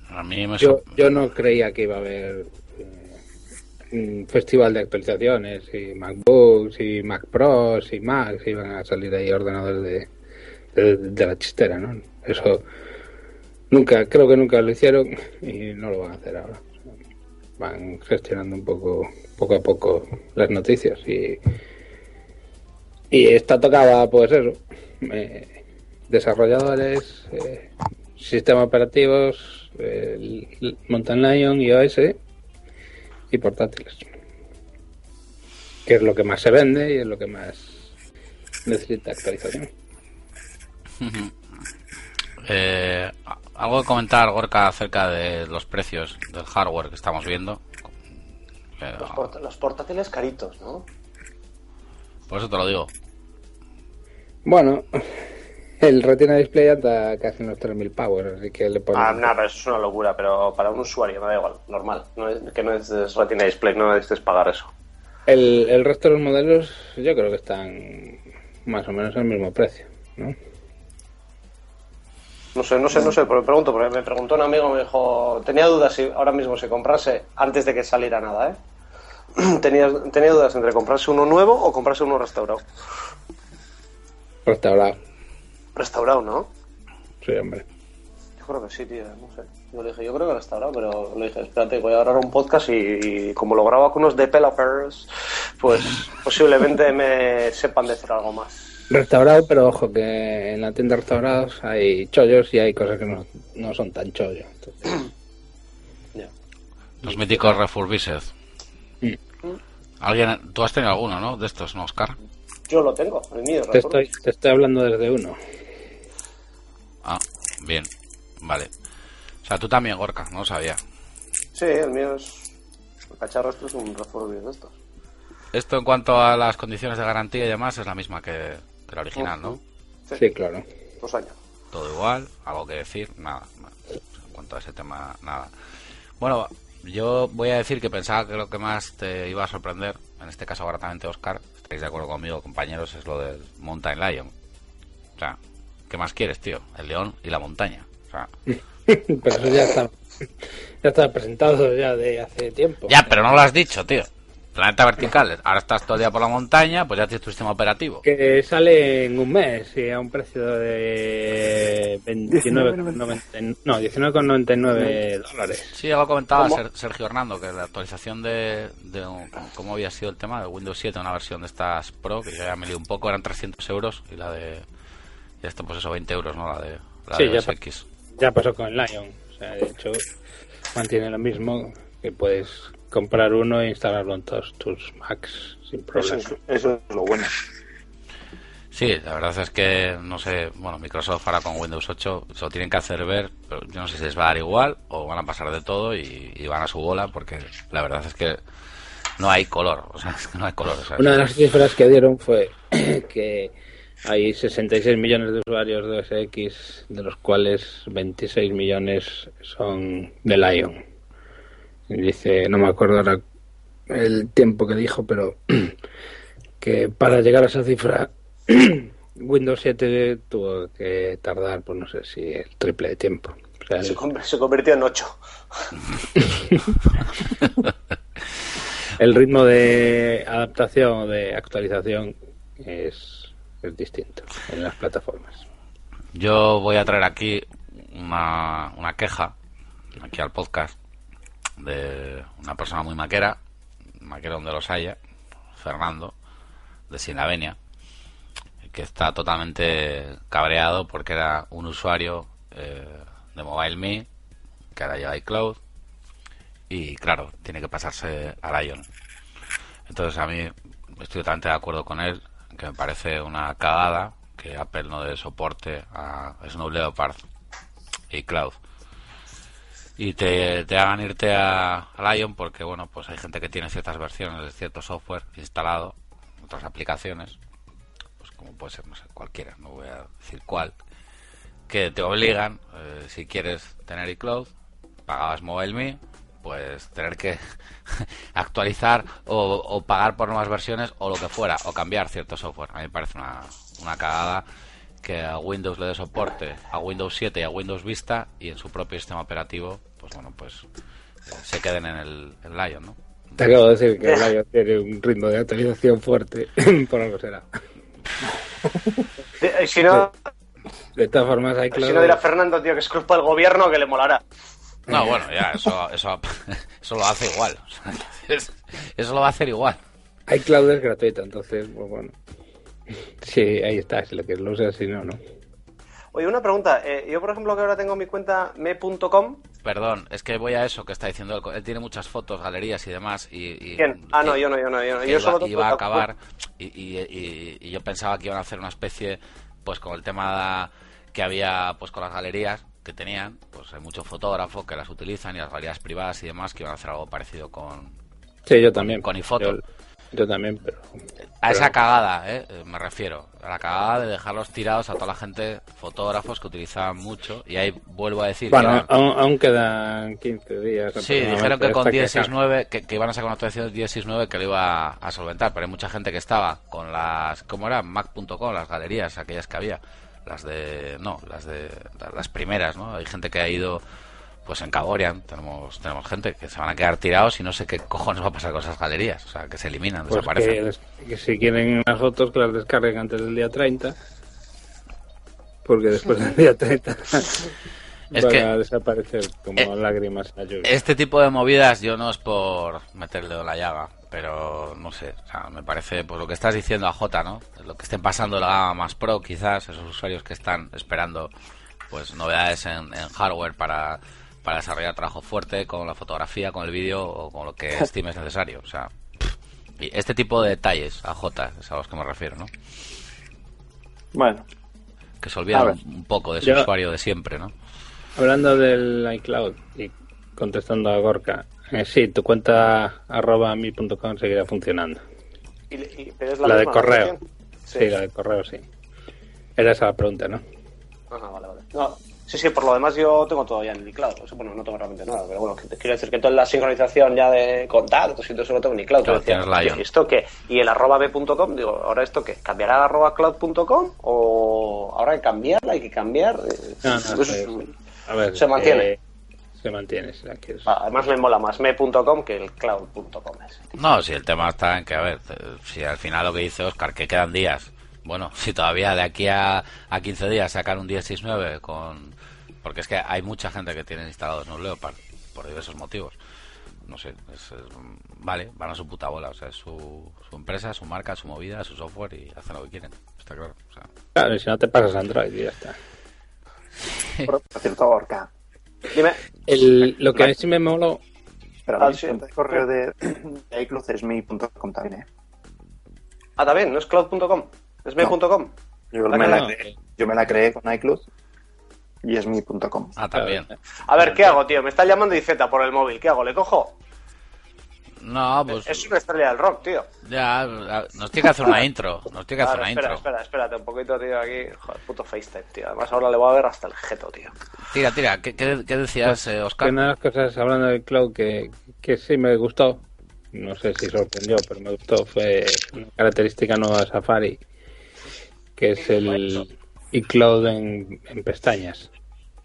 a mí me Yo, yo no creía que iba a haber eh, un festival de actualizaciones y MacBooks y Mac Pros y Macs iban a salir ahí ordenadores de, de, la chistera, ¿no? Eso nunca, creo que nunca lo hicieron y no lo van a hacer ahora. Van gestionando un poco, poco a poco las noticias y y esta tocaba, pues eso, eh, desarrolladores, eh, sistemas operativos, Mountain Lion, iOS y portátiles. Que es lo que más se vende y es lo que más necesita actualización. Eh, algo que comentar, Gorka, acerca de los precios del hardware que estamos viendo. Eh, Los, port- los portátiles caritos, ¿no? por eso te lo digo. Bueno, el Retina Display anda casi unos 3.000 pavos, así que le ponen... Ah, nada, pero eso es una locura, pero para un usuario me da igual, normal. No es, que no es Retina Display, no necesites pagar eso. el, el resto de los modelos yo creo que están más o menos al mismo precio, ¿no? No sé, no sé, no sé, pero me pregunto, porque me preguntó un amigo, me dijo, tenía dudas si ahora mismo se comprase antes de que saliera nada, ¿eh? tenía, tenía dudas entre comprarse uno nuevo o comprarse uno restaurado. Restaurado. Restaurado, ¿no? Sí, hombre. Yo creo que sí, tío, no sé. Yo le dije, yo creo que restaurado, pero le dije, espérate, voy a grabar un podcast y, y como lo grabo con unos developers, pues posiblemente me sepan decir algo más. Restaurado, pero ojo que en la tienda de restaurados hay chollos y hay cosas que no, no son tan chollos. Entonces, Ya. Los míticos refurbished. Mm. ¿Alguien, tú has tenido alguno, ¿no? De estos, ¿no, Oscar? Yo lo tengo, el mío. te, estoy, te estoy hablando desde uno. Ah, bien, vale. O sea, tú también, Gorka, no lo sabía. Sí, el mío es... El cacharro este es un refurbished de estos. Esto en cuanto a las condiciones de garantía y demás es la misma que, que la original, ¿no? Sí, claro. Dos años. Todo igual, algo que decir, nada. nada. En cuanto a ese tema, nada. Bueno, yo voy a decir que pensaba que lo que más te iba a sorprender, en este caso gratamente Oscar, estáis de acuerdo conmigo, compañeros, es lo del Mountain Lion. O sea, ¿qué más quieres, tío? El león y la montaña. O sea, pero eso ya está, ya está presentado ya de hace tiempo. ya, pero no lo has dicho, tío. Planeta vertical, ahora estás todo día por la montaña, pues ya tienes tu sistema operativo. Que sale en un mes y a un precio de 29,99 no, 19,99 dólares. Sí, algo comentaba ¿Cómo? Ser- Sergio Hernando, que la actualización de, de un- cómo había sido el tema de Windows 7, una versión de estas Pro, que ya me lié un poco, eran 300 euros, y la de... Y esto, pues eso, 20 euros, ¿no? La de, la Sí, de ya X. Ya pasó con el Lion. O sea, de hecho, mantiene lo mismo que puedes comprar uno e instalarlo en todos tus Macs sin Eso problema. es, eso es lo bueno. Sí, la verdad es que, no sé, bueno, Microsoft ahora con Windows 8 se lo tienen que hacer ver, pero yo no sé si les va a dar igual o van a pasar de todo y, y van a su bola, porque la verdad es que no hay color, o sea, es que no hay color. Una de las cifras que dieron fue que hay 66 millones de usuarios de OS X, de los cuales 26 millones son de Lion. Y dice, no me acuerdo ahora el tiempo que dijo, pero que para llegar a esa cifra Windows 7 tuvo que tardar, pues no sé si el triple de tiempo. O sea, Se, el, con- se convirtió en ocho. el ritmo de adaptación o de actualización es, es distinto en las plataformas. Yo voy a traer aquí una, una queja, aquí al podcast, de una persona muy maquera, maquera donde los haya, Fernando, de Sinavenia, que está totalmente cabreado porque era un usuario eh, de MobileMe, que ahora lleva iCloud, y claro, tiene que pasarse a Lion. Entonces a mí estoy totalmente de acuerdo con él, que me parece una cagada que Apple no dé soporte a Snow Leopard y Cloud. Y te, te hagan irte a, a Lion porque, bueno, pues hay gente que tiene ciertas versiones de cierto software instalado, otras aplicaciones, pues como puede ser, no sé, cualquiera, no voy a decir cuál, que te obligan, eh, si quieres tener iCloud, pagabas MobileMe, pues tener que actualizar o, o pagar por nuevas versiones o lo que fuera, o cambiar cierto software. A mí me parece una, una cagada que a Windows le dé soporte a Windows 7 y a Windows Vista y en su propio sistema operativo, pues bueno, pues eh, se queden en el en Lion, ¿no? Te acabo de decir que el Lion tiene un ritmo de actualización fuerte, por algo será. Eh, Si no, De todas formas, hay si no dirá Fernando, tío, que es culpa del gobierno que le molará. No, bueno, ya, eso, eso, eso lo hace igual. Es- Eso lo va a hacer igual. iCloud es gratuito, entonces, pues bueno. Sí, ahí está, si lo que lo usas, si no, no. Oye, una pregunta. eh, yo, por ejemplo, que ahora tengo mi cuenta me.com. Perdón, es que voy a eso que está diciendo él. Él tiene muchas fotos, galerías y demás. Y, y- ¿Quién? Ah, no, y- yo no, yo no, yo no. que Yo iba, solo iba a acabar y, y- y- y yo pensaba que iban a hacer una especie pues con el tema que había pues con las galerías que tenían pues hay muchos fotógrafos que las utilizan y las galerías privadas y demás que iban a hacer algo parecido con Sí, yo también. con iFoto. Yo, yo también, pero. a esa cagada ¿eh? Eh, me refiero a la cagada de dejarlos tirados a toda la gente fotógrafos que utilizaban mucho y ahí vuelvo a decir que Bueno, eran- aún, aún quedan 15 días. Sí, dijeron que con hasta 1069, que, que iban a sacar una actualización de 1069 que lo iba a solventar, pero hay mucha gente que estaba con las, ¿cómo era? Mac.com, las galerías, aquellas que había, las de, no, las de, las primeras, ¿no? Hay gente que ha ido pues en Caborian tenemos tenemos gente que se van a quedar tirados y no sé qué cojones va a pasar con esas galerías. O sea, que se eliminan, Pues desaparecen. que, si quieren las fotos que las descarguen antes del día 30. Porque después del día 30 Es que- a desaparecer como eh, lágrimas en la lluvia. Este tipo de movidas yo no es por meterle en la llaga, pero no sé, o sea, me parece, pues lo que estás diciendo a J, ¿no? Lo que estén pasando la gama más pro, quizás, esos usuarios que están esperando pues novedades en, en hardware para, para desarrollar trabajo fuerte con la fotografía, con el vídeo o con lo que estimes necesario, o sea, y este tipo de detalles a J es a los que me refiero, ¿no? Bueno, Que se olvidan un poco de su Yo- usuario de siempre, ¿no? Hablando del iCloud y contestando a Gorka, eh, sí, tu cuenta arroba mi.com seguirá funcionando. Y- y- pero es La, la, de correo. ¿no? Sí. la de correo, sí. Era esa la pregunta, ¿no? Ajá, vale, vale. No, sí, sí, por lo demás yo tengo todo ya en el iCloud. O sea, bueno, no tengo realmente nada, pero bueno, te quiero decir que toda la sincronización ya de contactos y todo eso lo tengo en iCloud. Claro, Yo decía, tienes Lion. ¿y ¿Esto qué? ¿Y el arroba b.com? Digo, ¿ahora esto qué? ¿Cambiará a arroba cloud.com? ¿O ahora hay que cambiarla? ¿Hay que cambiar? No, no, eso sí, es- sí. A ver, Se mantiene. eh, se mantiene, sí, aquí es- Además me mola más me.com que el cloud.com. ese. No, si el tema está en que, a ver, si al final lo que dice Oscar, que quedan días. Bueno, si todavía de aquí a, a 15 días sacar un 1069 con... Porque es que hay mucha gente que tiene instalados un Leopard por diversos motivos. No sé, es, es- vale, van a su puta bola. O sea, es su, su empresa, su marca, su movida, su software y hacen lo que quieren. Está claro. O sea, Claro, y si no te pasas Android y ya está. por, por cierto, Orca. Dime. El- lo que a mí sí me moló, Pero cuenta de correo de, de iCloud es mi.com también, ¿eh? Ah, también, no es cloud.com, es me.com. Yo me, no, la no. creé, yo me la creé con iCloud y es mi.com. ah, también. A ver, ¿qué hago, tío? Me está llamando IZ por el móvil. ¿Qué hago? ¿Le cojo? No, pues Es una estrella del rock, tío. ya, nos tiene que hacer una intro. Nos tiene que hacer una espera, intro. espera, espérate un poquito, tío, aquí. Joder, puto FaceTime, tío. Además ahora le voy a ver hasta el jeto, tío. Tira, tira. ¿Qué, qué, qué decías, eh, que Oscar? una de las cosas, hablando del cloud, que, que sí me gustó, no sé si sorprendió, pero me gustó, fue una característica nueva de Safari, que es el iCloud en, en pestañas.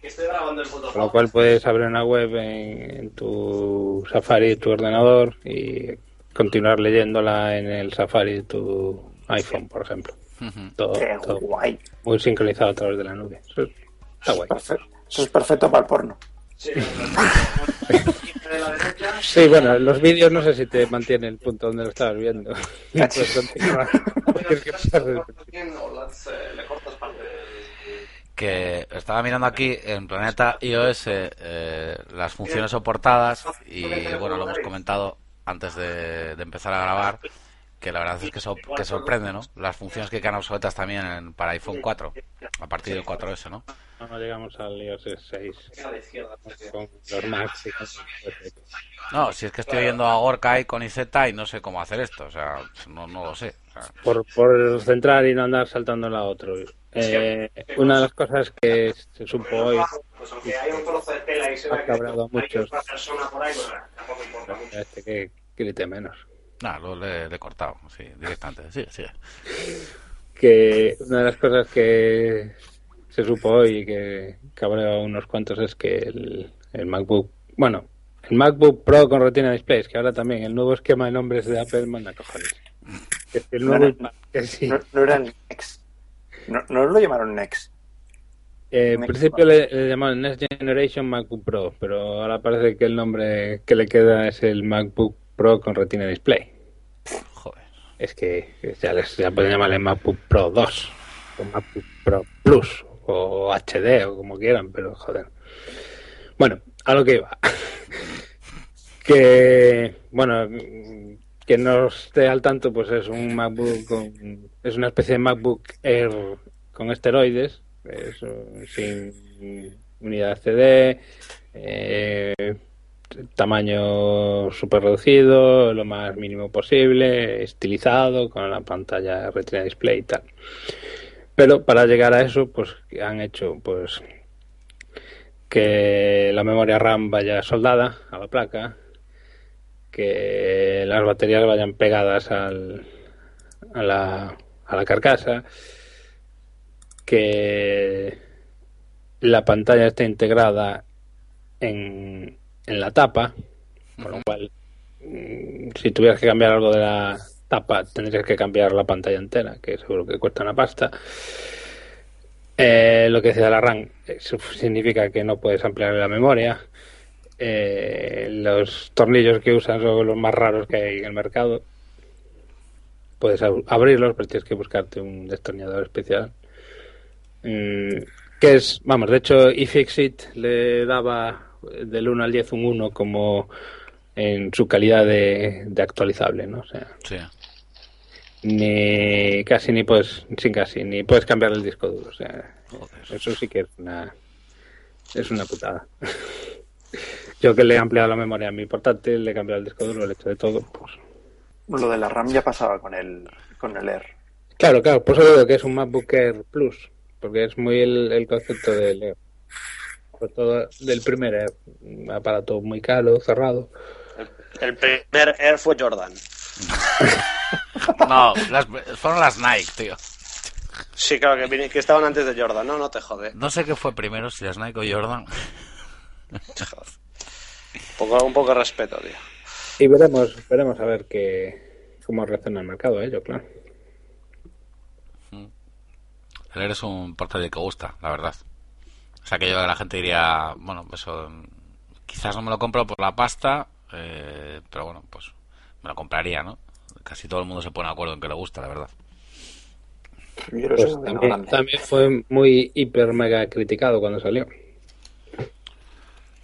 Estoy grabando el puto Con lo cual puedes abrir una web en, en tu Safari, tu ordenador, y continuar leyéndola en el Safari de tu iPhone, por ejemplo. Todo, ¡Qué todo guay! muy sincronizado a través de la nube. Eso está guay. Perfecto. Eso es perfecto para el porno. Sí, bueno, los vídeos no sé si te mantiene el punto donde lo estabas viendo. Que pasar del principio. Le cortas parte que estaba mirando aquí en Planeta iOS eh, las funciones soportadas y bueno, lo hemos comentado antes de, de empezar a grabar que la verdad es que, so- que sorprende, ¿no? Las funciones que quedan obsoletas también en- para iPhone 4 a partir del 4S, ¿no? No llegamos al iOS 6 con los con No, si es que estoy oyendo a Gorka y con IZ y no sé cómo hacer esto, o sea, no, no lo sé. O sea, por, por centrar y no andar saltando a la otro. Eh, una de las cosas que se supo hoy, Pues aunque hay un trozo de tela y se Ha otra ahí, pues tampoco importa mucho. este que grite menos, nada, lo le, le he cortado, sí, directamente. Sí, sí. que una de las cosas que se supo hoy que cabreó a unos cuantos es que el, el MacBook, bueno, el MacBook Pro con Retina Display, es que ahora también el nuevo esquema de nombres de Apple manda cojones. Que el nuevo iMac, que sí. No, no era el Next. No, no lo llamaron Next. Eh, en principio le, le llamaban Next Generation MacBook Pro, pero ahora parece que el nombre que le queda es el MacBook Pro con Retina Display. Joder. Es que ya les ya pueden llamarle MacBook Pro 2 o MacBook Pro Plus o HD o como quieran, pero joder. Bueno, a lo que iba. que bueno, que no esté al tanto, pues es un MacBook con, es una especie de MacBook Air con esteroides, es, sin unidad CD, eh, tamaño súper reducido, lo más mínimo posible, estilizado, con la pantalla Retina Display y tal. Pero para llegar a eso, pues han hecho pues que la memoria RAM vaya soldada a la placa, que las baterías vayan pegadas al, a, la, a la carcasa, que la pantalla esté integrada en, en la tapa, con lo cual, mm, si tuvieras que cambiar algo de la tapa, tendrías que cambiar la pantalla entera, que seguro que cuesta una pasta. Eh, lo que decía la RAM, eso significa que no puedes ampliar la memoria. Eh, los tornillos que usan son los más raros que hay en el mercado. Puedes ab- abrirlos, pero tienes que buscarte un destornillador especial. Mm, que es, vamos, de hecho, iFixit le daba del 1 al 10 un 1 como en su calidad de, actualizable, ¿no? O. ni casi ni puedes, sin casi, ni puedes cambiar el disco duro. O sea, Joder. eso sí que es una, es una putada. Yo que le he ampliado la memoria a mi portátil, le he cambiado el disco duro, le he hecho de todo, pues... Lo de la RAM ya pasaba con el, con el Air. Claro, claro, por eso digo que es un MacBook Air Plus, porque es muy el, el concepto del Air. Sobre todo del primer Air, un aparato muy caro, cerrado. El primer Air fue Jordan. No, las- fueron las Nike, tío. Sí, claro, que, que estaban antes de Jordan. No, no te jode. No sé qué fue primero, si las Nike o Jordan. Un poco, un poco de respeto, tío. Y veremos, veremos a ver qué, cómo reacciona el mercado a ello, claro. El Air es un portátil que gusta, la verdad. O sea, que yo la gente diría, bueno, eso, mm, quizás no me lo compro por la pasta, eh, pero bueno, pues me lo compraría, ¿no? Casi todo el mundo se pone de acuerdo en que le gusta, la verdad. Yo lo Pues sé, también, también fue muy hiper mega criticado cuando salió.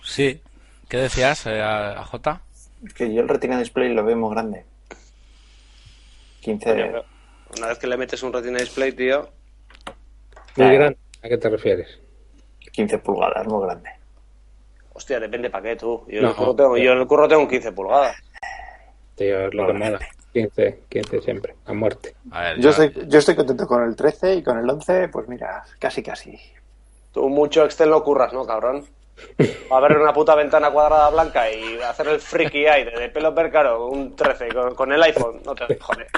Sí. ¿Qué decías, eh, a, a Jota? Es que yo el Retina Display lo veo muy grande. 15 Coño, pero Una vez que le metes un Retina Display, tío. Muy Eh. grande. ¿A qué te refieres? 15 pulgadas, muy grande. Hostia, depende para qué tú. Yo, en No, el curro tengo, yo en el curro tengo un 15 pulgadas. Tío, es lo que mola. 15, 15 siempre, a muerte. A ver, Yo estoy, yo estoy contento con el 13 y con el 11, pues mira, casi casi. Tú mucho Excel no curras, ¿no, cabrón? A ver una puta ventana cuadrada blanca y hacer el freaky eye de, de pelo caro, un 13 con, con el iPhone, no te joder.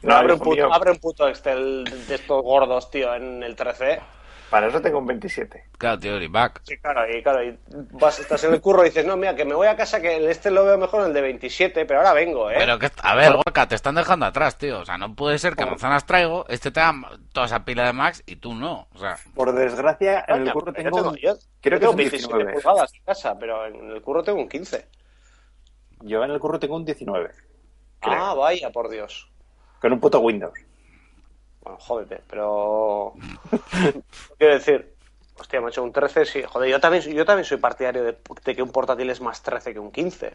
No, abre, un puto, abre un puto Excel de estos gordos, tío, en el 13. Para eso tengo un 27. Claro, tío, y back. Sí, claro, y claro, y vas, estás en el curro y dices, no, mira, que me voy a casa, que el este lo veo mejor en el de 27, pero ahora vengo, ¿eh? Pero que, a ver, Gorka, te están dejando atrás, tío. O sea, no puede ser que manzanas traigo, este te da toda esa pila de Max y tú no. O sea, Por desgracia, en el curro tengo, yo tengo, yo, creo yo que tengo es un 27 19. pulgadas en casa, pero en el curro tengo un 15. Yo en el curro tengo un 19. creo. Ah, vaya, por Dios. Con un puto Windows. Bueno, jódete, pero. Quiero decir, hostia, macho, un 13, sí. Joder, yo también, yo también soy partidario de, de que un portátil es más 13 que un 15.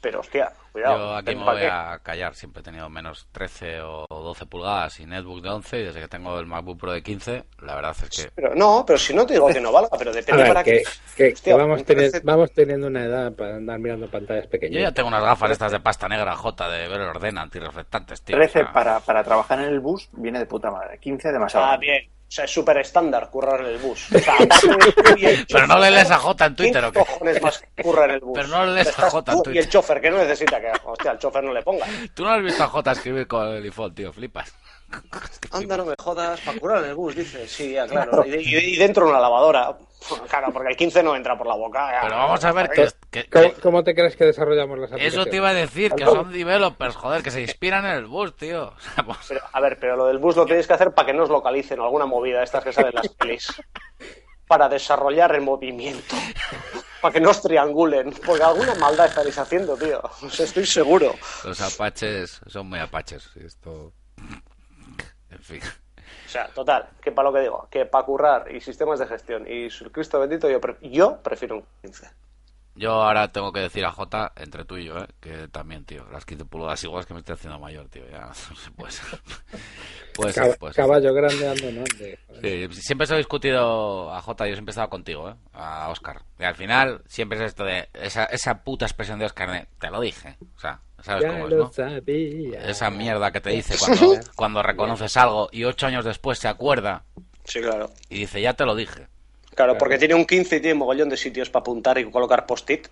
Pero, hostia, cuidado. yo aquí me ¿para voy a callar. Siempre he tenido menos 13 o 12 pulgadas y netbook de 11. Y desde que tengo el MacBook Pro de 15, la verdad es que. Pero, no, pero si no te digo que no valga, pero depende ver, para que, qué. que- que Hostia, vamos, un teni- 13 vamos teniendo una edad para andar mirando pantallas Yo pequeñas. ya tengo unas gafas estas de pasta negra, J, de ver ordena, antirreflectantes, tío. 13 O sea, para, para trabajar en el bus viene de puta madre. 15 demasiado. Ah, bien. O sea, es súper estándar currar en el bus. O sea, el Pero no le lees a J en Twitter, ¿o ¿quién qué? cojones más curra en el bus? Pero no le lees a J en Twitter. Y el chofer, que no necesita que... Hostia, al chofer no le ponga. Tú no has visto a J escribir con el iPhone, tío, flipas. Anda, no me jodas, para curar en el bus, dice. Sí, ya, claro. Y, y- y dentro una lavadora. Claro, porque el 15 no entra por la boca. ya. Pero vamos a ver que, que- ¿Cómo, te crees que desarrollamos las aplicaciones? eso te iba a decir, que son developers, joder, que se inspiran en el bus, tío. Pues- Pero, a ver, pero lo del bus lo tenéis que hacer para que no os localicen o alguna movida de estas que salen en las pelis. Para desarrollar el movimiento. Para que no os triangulen. Porque alguna maldad estaréis haciendo, tío. O sea, estoy seguro. los apaches son muy apaches. y Esto. En fin. O sea, total, que para lo que digo, que para currar y sistemas de gestión y su Cristo bendito, yo, pre- yo prefiero un 15. Yo ahora tengo que decir a J, entre tú y yo, ¿eh? que también, tío, las 15 pulgadas igual es que me estoy haciendo mayor, tío. Ya no se puede ser. Puede Cab- ser, puede ser. Caballo grande ando, ¿no? De- Sí, siempre se ha discutido a J, yo siempre he estado contigo, ¿eh? a Oscar. Y al final siempre es esto de esa, esa puta expresión de Oscar de te lo dije. O sea, ¿sabes Ya cómo es, lo no? sabía. Esa mierda que te dice cuando, cuando reconoces algo y ocho años después se acuerda Sí, claro. y dice ya te lo dije. Claro, porque tiene un 15 y tiene mogollón de sitios para apuntar y colocar post-it.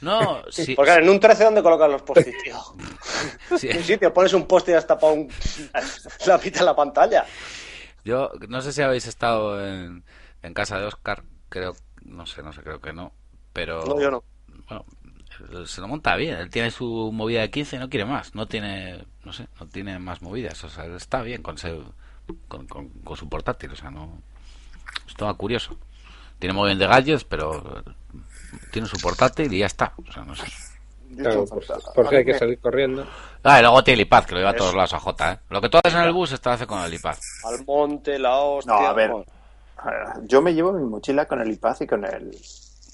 No, sí, Porque claro, en un 13, ¿dónde colocas los post-it, tío? sí. En un sitio, pones un post-it hasta para un... la mitad en la pantalla. Yo no sé si habéis estado en, en casa de Oscar, creo, no sé, no sé, creo que no. pero No, yo no. bueno, se lo monta bien. Él tiene su movida de 15 y no quiere más. No tiene, no sé, no tiene más movidas. O sea, él está bien con, ese- con, con- con su portátil. O sea, no. Estaba curioso. Tiene muy bien de gadgets, pero tiene su portátil y ya está. O sea, no sé. Claro, por si hay que salir corriendo. Ah, y luego tiene el iPad, que lo lleva a todos lados a J, ¿eh? Lo que tú haces en el bus, está hace con el iPad. Al monte, la hostia. No, a ver. Yo me llevo mi mochila con el iPad y con el,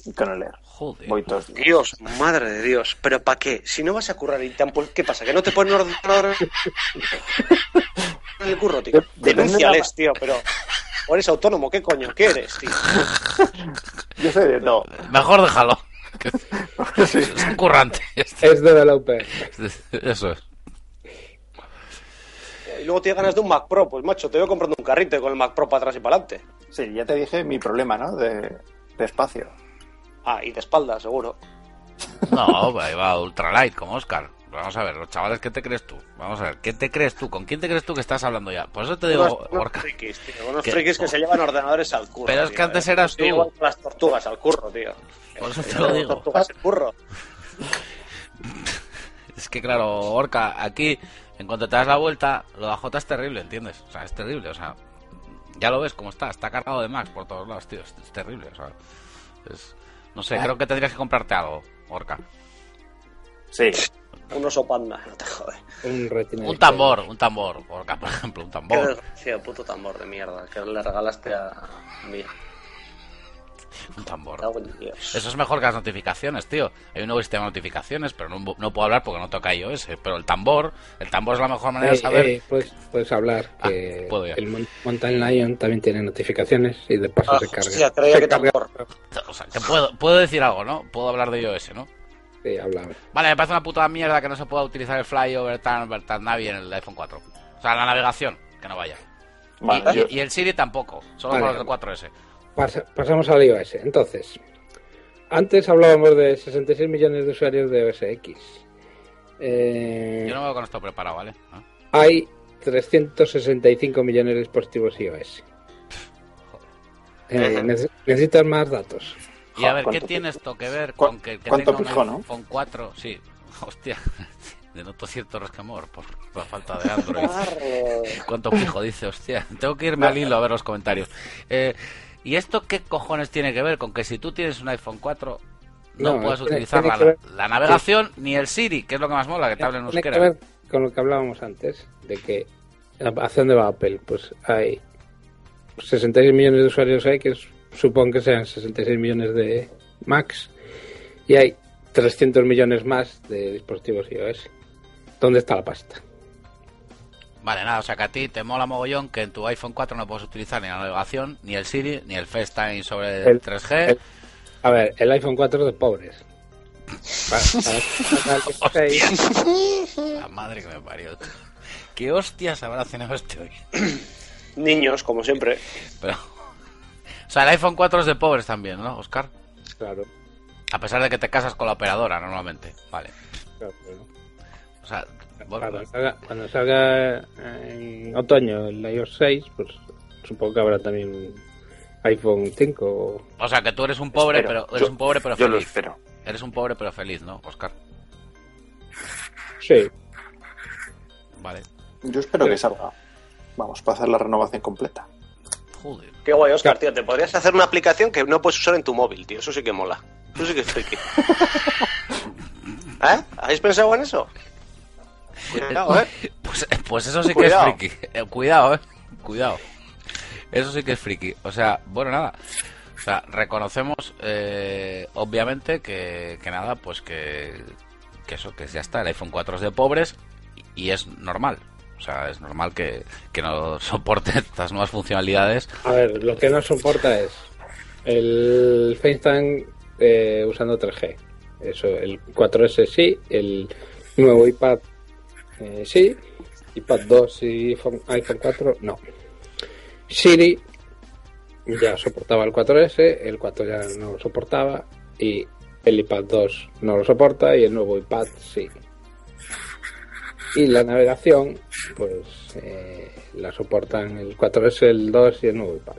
y con el Air. Joder. Voy todos. Dios, madre de Dios. ¿Pero para qué? Si no vas a currar y te han puesto... ¿Qué pasa? ¿Que no te ponen ordenador en el curro, tío? Denúnciales, tío, pero... ¿O eres autónomo? ¿Qué coño? ¿Qué eres, tío? Yo soy de no. Mejor déjalo. Sí. Es un currante. Es developer. Eso es. Y luego tienes ganas de un Mac Pro. Pues, macho, te voy comprando un carrito con el Mac Pro para atrás y para adelante. Sí, ya te dije mi problema, ¿no? De, de espacio. Ah, y de espalda, seguro. No, ahí va ultralight como Oscar. Vamos a ver, los chavales, ¿qué te crees tú? Vamos a ver, ¿qué te crees tú? ¿Con quién te crees tú que estás hablando ya? Por eso te digo, unos, unos Orca. frikis, tío. Unos frikis que se llevan ordenadores al curro. Pero es tío, que antes eh. eras tú. igual que las tortugas al curro, tío. Por eso te Yo lo digo. tortugas al curro. Es que claro, Orca, aquí, en cuanto te das la vuelta, lo de AJ es terrible, ¿entiendes? O sea, es terrible, o sea, ya lo ves cómo está, está cargado de Max por todos lados, tío, es, es terrible, o sea, es- no sé, creo que tendrías que comprarte algo, Orca. Sí. Un oso panda, no te jode. Un. Un tambor, un tambor, Orca, por ejemplo, un Qué tambor. desgracia, puto tambor de mierda que le regalaste a mí. Un tambor. Eso es mejor que las notificaciones, tío. Hay un nuevo sistema de notificaciones, pero no, no puedo hablar porque no toca iOS. Pero el tambor, el tambor es la mejor manera de Ey, saber. ey, puedes, puedes hablar que Ah, puedo ya. el Mountain Lion también tiene notificaciones y de paso Ah, se carga. hostia, Se que carga- tambor. O sea, que puedo, puedo decir algo, ¿no? Puedo hablar de iOS, ¿no? Sí, habla. Vale, me parece una puta mierda que no se pueda utilizar el Fly over Turn over Turn Navi en el iPhone 4. O sea, la navegación, que no vaya. Y, Vale, y- yo- y el Siri tampoco, solo Vale. con el 4S. Pasa- pasamos al iOS. Entonces, antes hablábamos de 66 millones de usuarios de OS X. Eh, Yo no me veo con esto preparado, ¿vale? ¿Ah? Hay 365 millones de dispositivos iOS. Eh, nece- necesitas más datos. Y a ver, ¿qué ¿Cuánto tiene esto que ver con que, que cuánto tenga un pijo, no? iPhone 4? Sí, hostia, denoto cierto resquemor por la falta de Android. ¿Cuánto pijo dice? Hostia, tengo que irme al hilo a ver los comentarios. Eh, ¿Y esto qué cojones tiene que ver con que si tú tienes un iPhone 4 no, No, puedes tiene- utilizar tiene la, que ver- la navegación ni el Siri, que es lo que más mola, que te hablen en Tiene que ver con lo que hablábamos antes, de que ¿hacia dónde va Apple? Pues hay 66 millones de usuarios hay, que supongo que sean 66 millones de Macs, y hay 300 millones más de dispositivos iOS. ¿Dónde está la pasta? Vale, nada, o sea que a ti te mola mogollón que en tu iPhone 4 no puedes utilizar ni la navegación, ni el Siri, ni el FaceTime sobre El- 3G. el- A ver, el iPhone 4 es de pobres. Para- para- para el 16, La madre que me parió. ¿Qué hostias habrá cenado este hoy? Niños, como siempre. Pero... O sea, el iPhone 4 es de pobres también, ¿no, Oscar? claro, A pesar de que te casas con la operadora normalmente. Vale. claro, bueno. O sea, bueno, Cuando salga, cuando salga en otoño el iOS 6, pues supongo que habrá también un iPhone 5. o- o sea que tú eres un pobre, Espero. pero eres Yo- un pobre pero Yo lo feliz. espero. Eres un pobre pero feliz, ¿no, Oscar? Sí, Vale. Yo espero que salga. Vamos, para hacer la renovación completa. Joder. Qué guay, Oscar, tío. Te podrías hacer una aplicación que no puedes usar en tu móvil, tío. Eso sí que mola. Eso sí que es friki. ¿Eh? ¿Habéis pensado en eso? Cuidado, ¿eh? Pues, pues eso sí que Cuidado. es friki. Eh, cuidado, eh. Cuidado. Eso sí que es friki. O sea, bueno, nada. O sea, reconocemos, eh, obviamente, que, que nada, pues que, que eso, que ya está. El iPhone 4 es de pobres y, y es normal. O sea, es normal que, que no soporte estas nuevas funcionalidades. a ver, lo que no soporta es el FaceTime eh, usando 3G. Eso, el 4S sí, el nuevo iPad eh, sí, iPad 2 y iPhone, iPhone 4 no. Siri ya soportaba el 4S, el 4 ya no lo soportaba y el iPad 2 no lo soporta y el nuevo iPad sí. Y la navegación, pues eh, la soportan el 4S, el 2 y el nuevo iPad.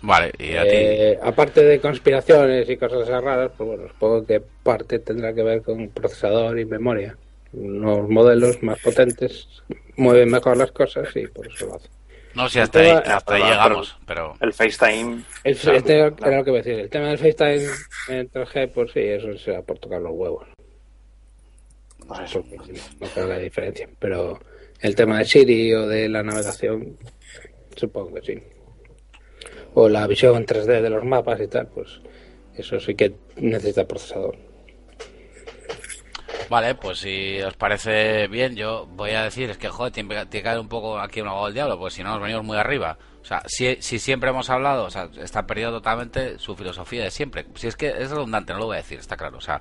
Vale, y a ti. Eh, aparte de conspiraciones y cosas raras, pues bueno, supongo que parte tendrá que ver con procesador y memoria. Unos modelos más potentes mueven mejor las cosas y por eso lo hacen. No, si hasta ahí, toda- hasta ahí pero- llegamos, pero. El FaceTime. El, claro. era lo que iba a decir. El tema del FaceTime en 3G, pues sí, eso será por tocar los huevos. Pues eso. No creo que haya diferencia. Pero el tema de Siri o de la navegación, supongo que sí. O la visión en 3D de los mapas y tal, pues eso sí que necesita procesador. Vale, pues si os parece bien, yo voy a decir, es que joder, tiene, que caer un poco aquí un abogado del diablo, pues si no nos venimos muy arriba. O sea, si, si siempre hemos hablado, o sea, está perdido totalmente su filosofía de siempre. Si es que es redundante, no lo voy a decir, está claro. O sea,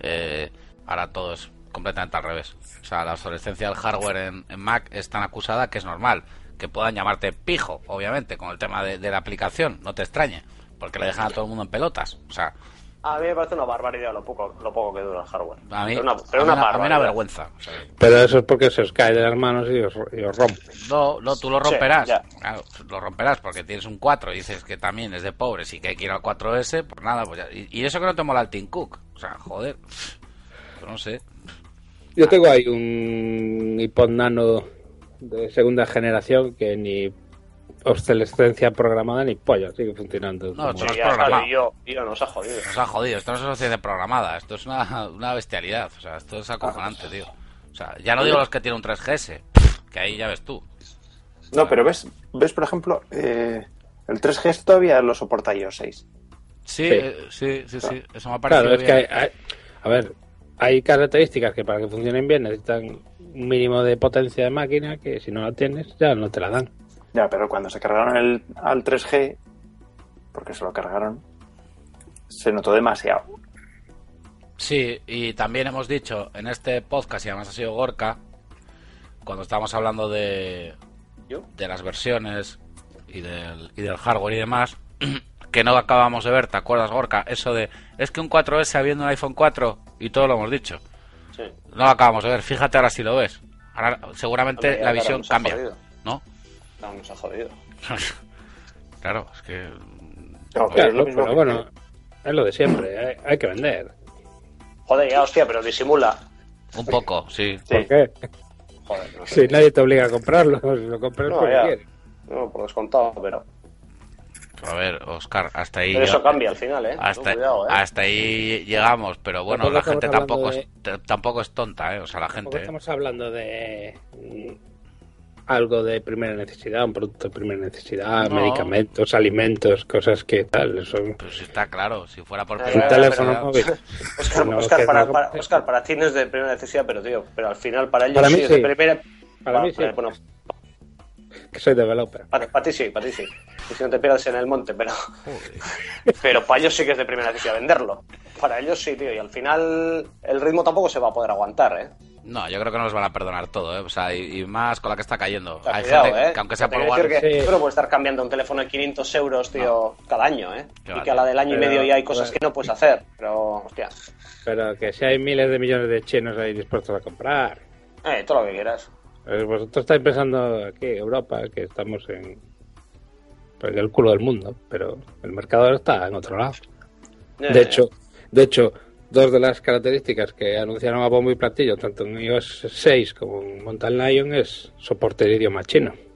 eh, ahora todo es completamente al revés. O sea, la obsolescencia del hardware en, en Mac es tan acusada que es normal. Que puedan llamarte pijo, obviamente, con el tema de, de la aplicación, no te extrañe, porque le dejan a todo el mundo en pelotas. O sea, A mí me parece una barbaridad lo poco, lo poco que dura el hardware. a mí, pero una, pero una una- a mí una barbaridad. vergüenza. O sea, Pero eso es porque se os cae de las manos y os, y os rompe. No, no, tú lo romperás. Claro, lo romperás porque tienes un 4 y dices que también es de pobres y que hay que ir al 4S, pues nada, pues ya. Y, y eso que no te mola el Tim Cook. O sea, joder. Pues no sé. Yo tengo ahí un iPod Nano de segunda generación que ni obsolescencia programada ni pollo, sigue funcionando. No, Pero Sí, es programado. yo nos ha jodido. Nos ha jodido. Esto no es una sociedad programada. Esto es una, una bestialidad. O sea, esto es acojonante, tío. O sea, ya no digo los que tienen un 3GS. Que ahí ya ves tú. No, pero ves, ves por ejemplo, eh, el 3G todavía lo soporta iOS 6. Sí, Sí. sí, sí, sí. Eso me ha parecido Claro, es que hay, hay- a ver, hay características que para que funcionen bien necesitan un mínimo de potencia de máquina que si no la tienes ya no te la dan. Ya, pero cuando se cargaron el, al 3G, porque se lo cargaron, se notó demasiado. Sí, y también hemos dicho en este podcast, y además ha sido Gorka, cuando estábamos hablando de, ¿Yo? de las versiones y del, y del hardware y demás, que no acabamos de ver, ¿te acuerdas, Gorka? Eso de, es que un 4S habiendo un iPhone 4, y todo lo hemos dicho. Sí. No lo acabamos de ver, fíjate ahora si lo ves. Ahora seguramente Hombre, la visión cambia. ¿no? No, nos ha jodido. claro, es que... No, pero es Claro, lo mismo pero que- bueno, es lo de siempre, hay, hay que vender. Joder, ya, hostia, pero disimula. Un poco, sí. Sí. ¿Por qué? Joder, no sé. Si nadie te obliga a comprarlo, si lo compras No, porque quieres. No, por descontado, pero. A ver, Oscar, hasta ahí... Pero eso yo- cambia al final, ¿eh? Hasta, cuidado, ¿eh? hasta ahí llegamos, pero bueno, Tampoco la gente tampoco, de- es, tampoco es tonta, ¿eh? O sea, la gente... estamos hablando de algo de primera necesidad, un producto de primera necesidad, No. medicamentos, alimentos, cosas que tal. Eso, Pues está claro, si fuera por teléfono necesidad- móvil. Oscar, No, Oscar, para, no- para- Oscar, para ti no es de primera necesidad, pero tío, pero al final para ellos Para mí sí es de sí. primera. Para mí sí. Bueno, que soy developer. para, para ti sí, para ti sí. Y si no te pierdas en el monte, pero. Pero para ellos sí que es de primera necesidad venderlo. Para ellos sí, tío. Y al final el ritmo tampoco se va a poder aguantar, ¿eh? No, yo creo que no nos van a perdonar todo, ¿eh? O sea, y, y más con la que está cayendo. Hay cuidado, gente ¿eh? que aunque sea por quiero decir One... que Sí. puedes estar cambiando un teléfono de 500 euros, tío, cada año, ¿eh? Y que a la del año y medio ya hay cosas que no puedes hacer. Pero, hostia, Pero que si hay miles de millones de chinos ahí dispuestos a comprar. eh, todo lo que quieras. Vosotros estáis pensando aquí, Europa, que estamos en pues, el culo del mundo, pero el mercado está en otro lado. De hecho, de hecho, dos de las características que anunciaron a bombo y platillo, tanto en iOS 6 como en Mountain Lion, es soporte de idioma chino. Bien,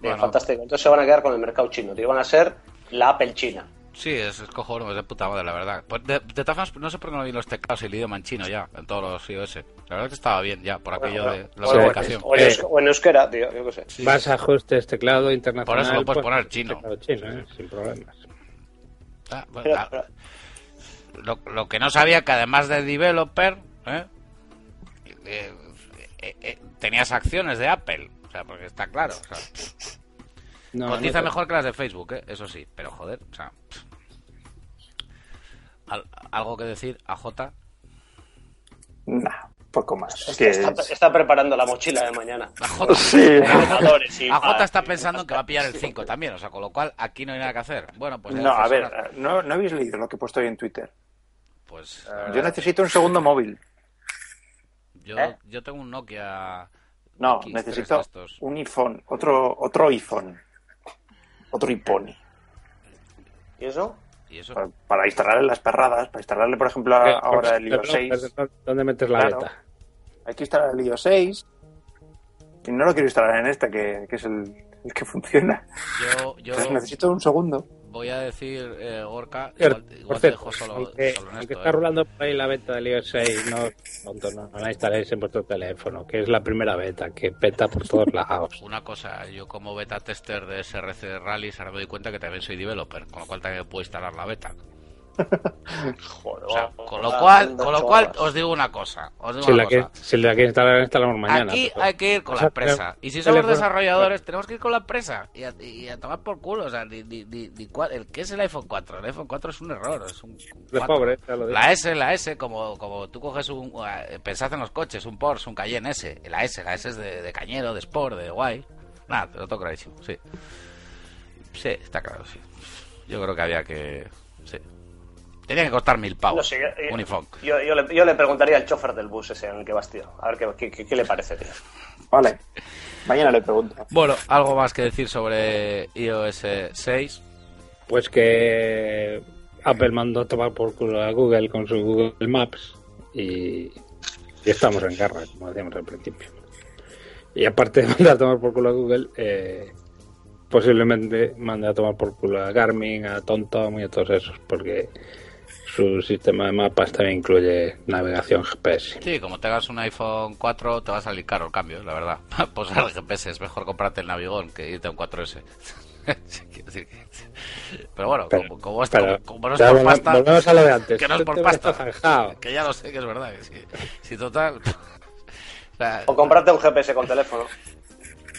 Bueno. fantástico. Entonces se van a quedar con el mercado chino, tío. Van a ser la Apple China. Sí, es, es cojonudo, es de puta madre, la verdad. Pues de, de todas formas, no sé por qué no vi los teclados y el idioma en chino ya, en todos los iOS. La verdad es que estaba bien ya, por aquello Bueno, de la sí. comunicación. O en, Eh. o en euskera, tío, yo qué sé. Sí, Vas sí. a ajustes teclado internacional. Por eso lo puedes pues, poner chino. chino, ¿eh? sin problemas. Ah, bueno, Pero- ah, pero- lo, lo que no sabía que además de developer ¿eh? Eh, eh, eh, tenías acciones de Apple o sea porque está claro o sea, No, cotiza no, mejor que las de Facebook ¿eh? eso sí pero joder o sea al- algo que decir a J Nah, poco más. Está, Que está- es- está preparando la mochila de mañana. a J, Sí. Está pensando en que va a pillar el 5 también o sea con lo cual aquí no hay nada que hacer bueno pues ya No, a ver, personas- no, no habéis leído lo que he puesto hoy en Twitter. pues Yo necesito un segundo móvil. yo, ¿Eh? yo tengo un Nokia No, X3 necesito un iPhone, otro, otro iPhone, otro iPhone. ¿Y eso? ¿Y eso? Para, para instalarle las perradas, para instalarle, por ejemplo, a- ahora el iOS 6. ¿Dónde metes la Claro. beta? Hay que instalar el iOS 6. Y no lo quiero instalar en este, que, que es el, el que funciona. Yo, yo Entonces necesito un segundo. Voy a decir, eh, Gorka, igual, igual por te dejo solo, aunque, solo está ¿eh? por ahí la beta del iOS 6, no, no, no la instaléis en vuestro teléfono, que es la primera beta, que peta por todos lados. Una cosa, yo como beta tester de SRC Rallys ahora me doy cuenta que también soy developer, con lo cual también puedo instalar la beta. Joder, O sea, vamos, con lo cual, con lo cual os digo una cosa, os digo Si una la, que, cosa. si la quieres instalar, la instalamos mañana. Aquí pero- hay que ir con la Esa- empresa. Y si somos desarrolladores, tenemos que ir con la empresa. Y a, y a tomar por culo. O sea, di- di- di- di cuál- el que es el iPhone 4. El iPhone 4 es un error. Es un, un De 4. pobre, ya lo digo. La S, la S, como, como tú coges un. Pensad en los coches, un Porsche, un Cayenne S. La S, la S es de, de cañero, de sport, de guay. Nada, te lo tengo clarísimo, sí. Sí, está claro, sí. Yo creo que había que. Sí. Tenía que costar mil pavos. No sé, yo, yo- un iPhone. yo, yo le, yo le preguntaría al chofer del bus ese en el que vas, tío. A ver qué, qué, qué le parece, tío. Vale. Mañana le pregunto. Bueno, algo más que decir sobre iOS 6. Pues que Apple mandó a tomar por culo a Google con su Google Maps y, y estamos en guerra, como decíamos al principio. Y aparte de mandar a tomar por culo a Google, eh, posiblemente mande a tomar por culo a Garmin, a TomTom y a todos esos, porque su sistema de mapas también incluye navegación GPS. Sí, como tengas un iPhone 4 te va a salir caro el cambio, la verdad. Pues el GPS es mejor comprarte el Navigón que irte a un 4S. Sí, quiero decir que- Pero bueno, Pero- como, como, es, pero- como, como no es por pasta, volvemos a lo de antes. que no es por Este está pasta, zanjado. que ya lo sé que es verdad. que sí, sí, total. O sea, O comprarte un GPS con teléfono.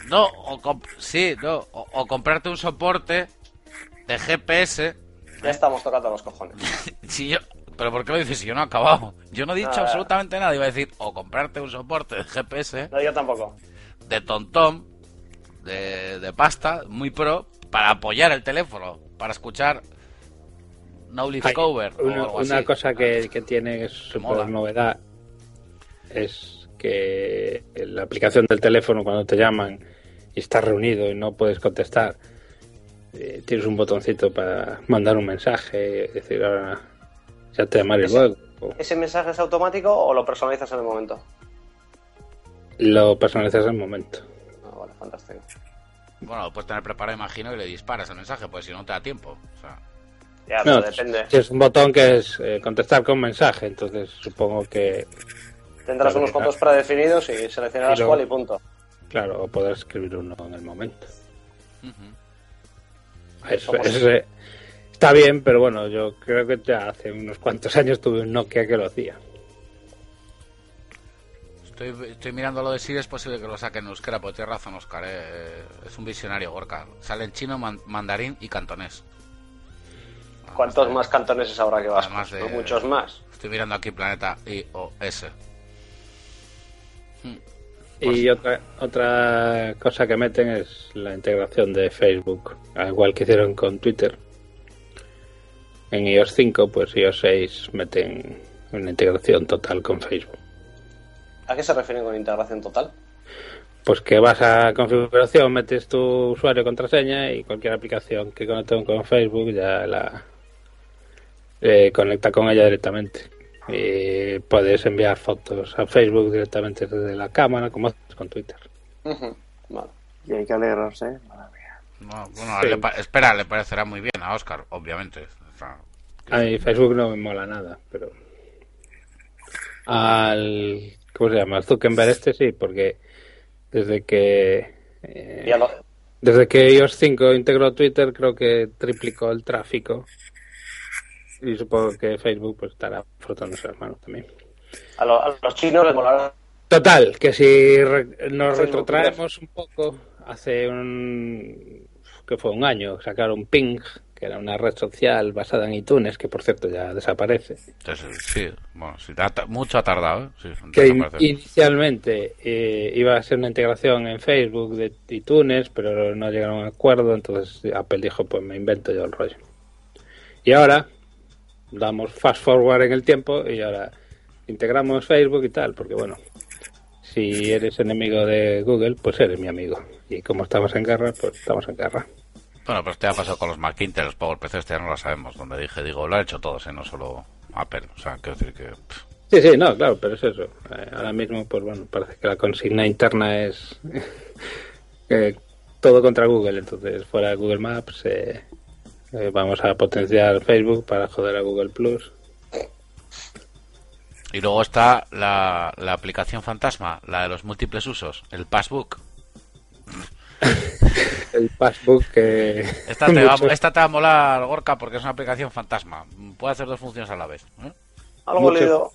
no, o comp- sí, no, o, o comprarte un soporte de GPS. Ya estamos tocando los cojones. Si yo, pero ¿por qué lo dices si yo no he acabado? Yo no he dicho absolutamente nada. Iba a decir, o comprarte un soporte de GPS No, yo tampoco. de tontón, de, de pasta, muy pro, para apoyar el teléfono, para escuchar No Leaf Hay Cover o una, algo una así. cosa que, que tiene súper novedad es que la aplicación del teléfono cuando te llaman y estás reunido y no puedes contestar eh, tienes un botoncito para mandar un mensaje decir ahora ya te llamaré Ese- luego o ¿Ese mensaje es automático o lo personalizas en el momento? lo personalizas en el momento Ah, vale, fantástico. Bueno, lo puedes tener preparado, imagino, y le disparas el mensaje, pues si no te da tiempo. O sea, Ya, pero No, depende. si es un botón que es eh, contestar con mensaje entonces supongo que Tendrás unos cuantos predefinidos y seleccionarás cuál y punto. claro o poder escribir uno en el momento. Eso, Eso es- está bien, pero bueno, yo creo que ya hace unos cuantos años tuve un Nokia que lo hacía. Estoy, estoy mirando lo de Siri, es posible que lo saquen en euskera, porque tienes razón, Oscar. eh, es un visionario, Gorka. Sale en chino, man- mandarín y cantonés. ¿Cuántos más cantoneses habrá que vas? de- muchos más. Estoy mirando aquí Planeta iOS. Y otra, otra cosa que meten es la integración de Facebook, al igual que hicieron con Twitter. En iOS 5, pues iOS 6 meten una integración total con Facebook. ¿A qué se refieren con integración total? Pues que vas a configuración, metes tu usuario contraseña y cualquier aplicación que conecte con Facebook ya la eh, conecta con ella directamente. Y puedes enviar fotos a Facebook directamente desde la cámara, como haces con Twitter. Vale. Y hay que alegrarse. Madre mía. No, bueno, Sí. le pa- espera, le parecerá muy bien a Oscar, obviamente. O sea, A mí Facebook no me mola nada, pero al ¿cómo se llama? Al Zuckerberg este sí, porque desde que eh, lo- desde que iOS 5 integró Twitter creo que triplicó el tráfico y supongo que Facebook pues estará frotándose las manos también. a, lo- a los chinos les molará. Total, que si re- nos Facebook, retrotraemos un poco, hace un que fue un año, sacaron Ping, que era una red social basada en iTunes, que por cierto ya desaparece. entonces, sí, bueno, sí, ha ta- mucho ha tardado, ¿eh? Sí, que in- inicialmente eh, iba a ser una integración en Facebook de iTunes, pero no llegaron a un acuerdo, entonces Apple dijo, pues me invento yo el rollo. Y ahora damos fast forward en el tiempo y ahora integramos Facebook y tal, porque bueno, si eres enemigo de Google, pues eres mi amigo. Y como estamos en guerra, pues estamos en guerra. Bueno, pero esto ya pasó con los Mac Intel, los PowerPC, este ya no lo sabemos. Donde dije, digo, lo han hecho todos, ¿eh? no solo Apple. O sea, quiero decir que. pff, Sí, sí, no, claro, pero es eso. Eh, ahora mismo, pues bueno, parece que la consigna interna es eh, todo contra Google. Entonces, fuera de Google Maps, eh, vamos a potenciar Facebook para joder a Google Plus. Y luego está la, la aplicación fantasma, la de los múltiples usos, el Passbook. El Passbook que. Esta te, va, muchos- esta te va a molar, Gorka, porque es una aplicación fantasma. Puede hacer dos funciones a la vez. ¿eh? Algo Mucho. leído.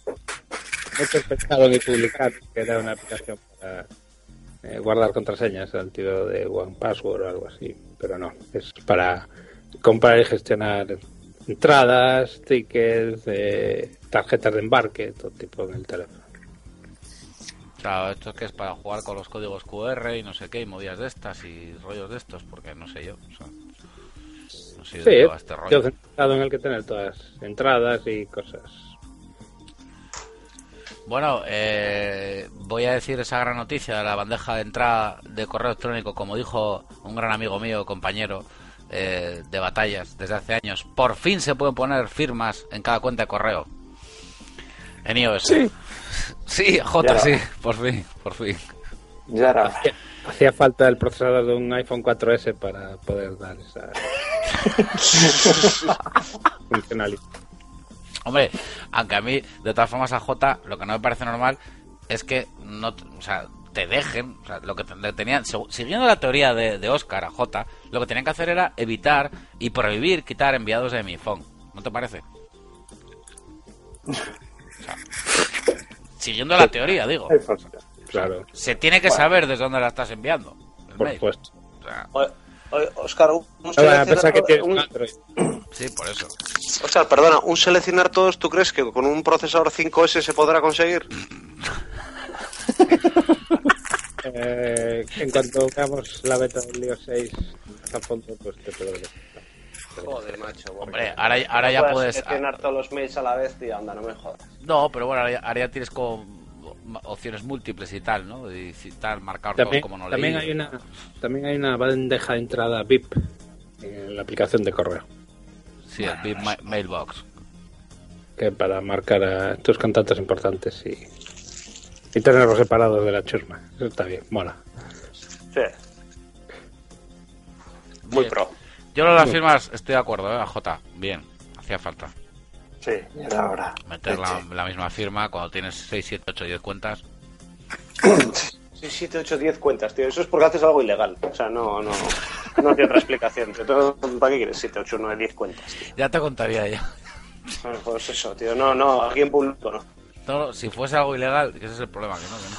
muchos pensaron en publicar que era una aplicación para eh, guardar contraseñas al tiro de One Password o algo así, pero no, es para comprar y gestionar entradas, tickets, eh, tarjetas de embarque, todo tipo en el teléfono. Claro, esto es que es para jugar con los códigos QR y no sé qué, y movidas de estas y rollos de estos, porque no sé yo. o sea, no sé yo de Sí, qué va este rollo. yo centrado en el que tener todas entradas y cosas. Bueno, eh, voy a decir esa gran noticia de la bandeja de entrada de correo electrónico, como dijo un gran amigo mío, compañero eh, de batallas desde hace años. Por fin se pueden poner firmas en cada cuenta de correo. En iOS. Sí. Sí, J, Ya. sí, por fin, por fin. Ya era hora. Hacía falta el procesador de un iPhone 4S para poder dar esa funcionalidad. Hombre, aunque a mí, de todas formas, a J, lo que no me parece normal es que no, o sea, te dejen, o sea, lo que tenían, siguiendo la teoría de, de Oscar a J, lo que tenían que hacer era evitar y prohibir quitar enviados de mi phone. ¿No te parece? O sea, siguiendo la teoría, digo. Claro, Se tiene que saber desde dónde la estás enviando. el por mail. supuesto. Oscar, un, que seleccionar- un- sí, por eso. Oscar, perdona, un seleccionar todos, ¿tú crees que con un procesador 5S se podrá conseguir? Eh, en cuanto veamos la beta del iOS 6 a fondo, pues te puedo decir. Joder, macho. Hombre, ahora, ahora ya puedes... todos los mails a la vez, tío, anda, no me jodas. No, pero bueno, ahora ya, ahora ya tienes como opciones múltiples y tal, ¿no? Y tal, marcar todo También, como no también leí. hay una también hay una bandeja de entrada VIP en la aplicación de correo Sí, el Big Ma- Mailbox. que para marcar a tus contactos importantes y, y tenerlos separados de la chusma. Eso está bien, mola. Sí. Muy Bien. pro. Yo lo de las firmas estoy de acuerdo, ¿eh? A J. Bien, hacía falta. Sí, era hora. Meter la, la misma firma cuando tienes 6, 7, 8, 10 cuentas. Sí, 7, 8, 10 cuentas, tío. Eso es porque haces algo ilegal. O sea, no, no, no tiene otra explicación. Entonces, ¿Para qué quieres 7, 8, 9, 10 cuentas, tío? Ya te contaría ya. Bueno, Pues eso, tío. No, no, aquí en público no. Todo- si fuese algo ilegal, que ese es el problema, que no, que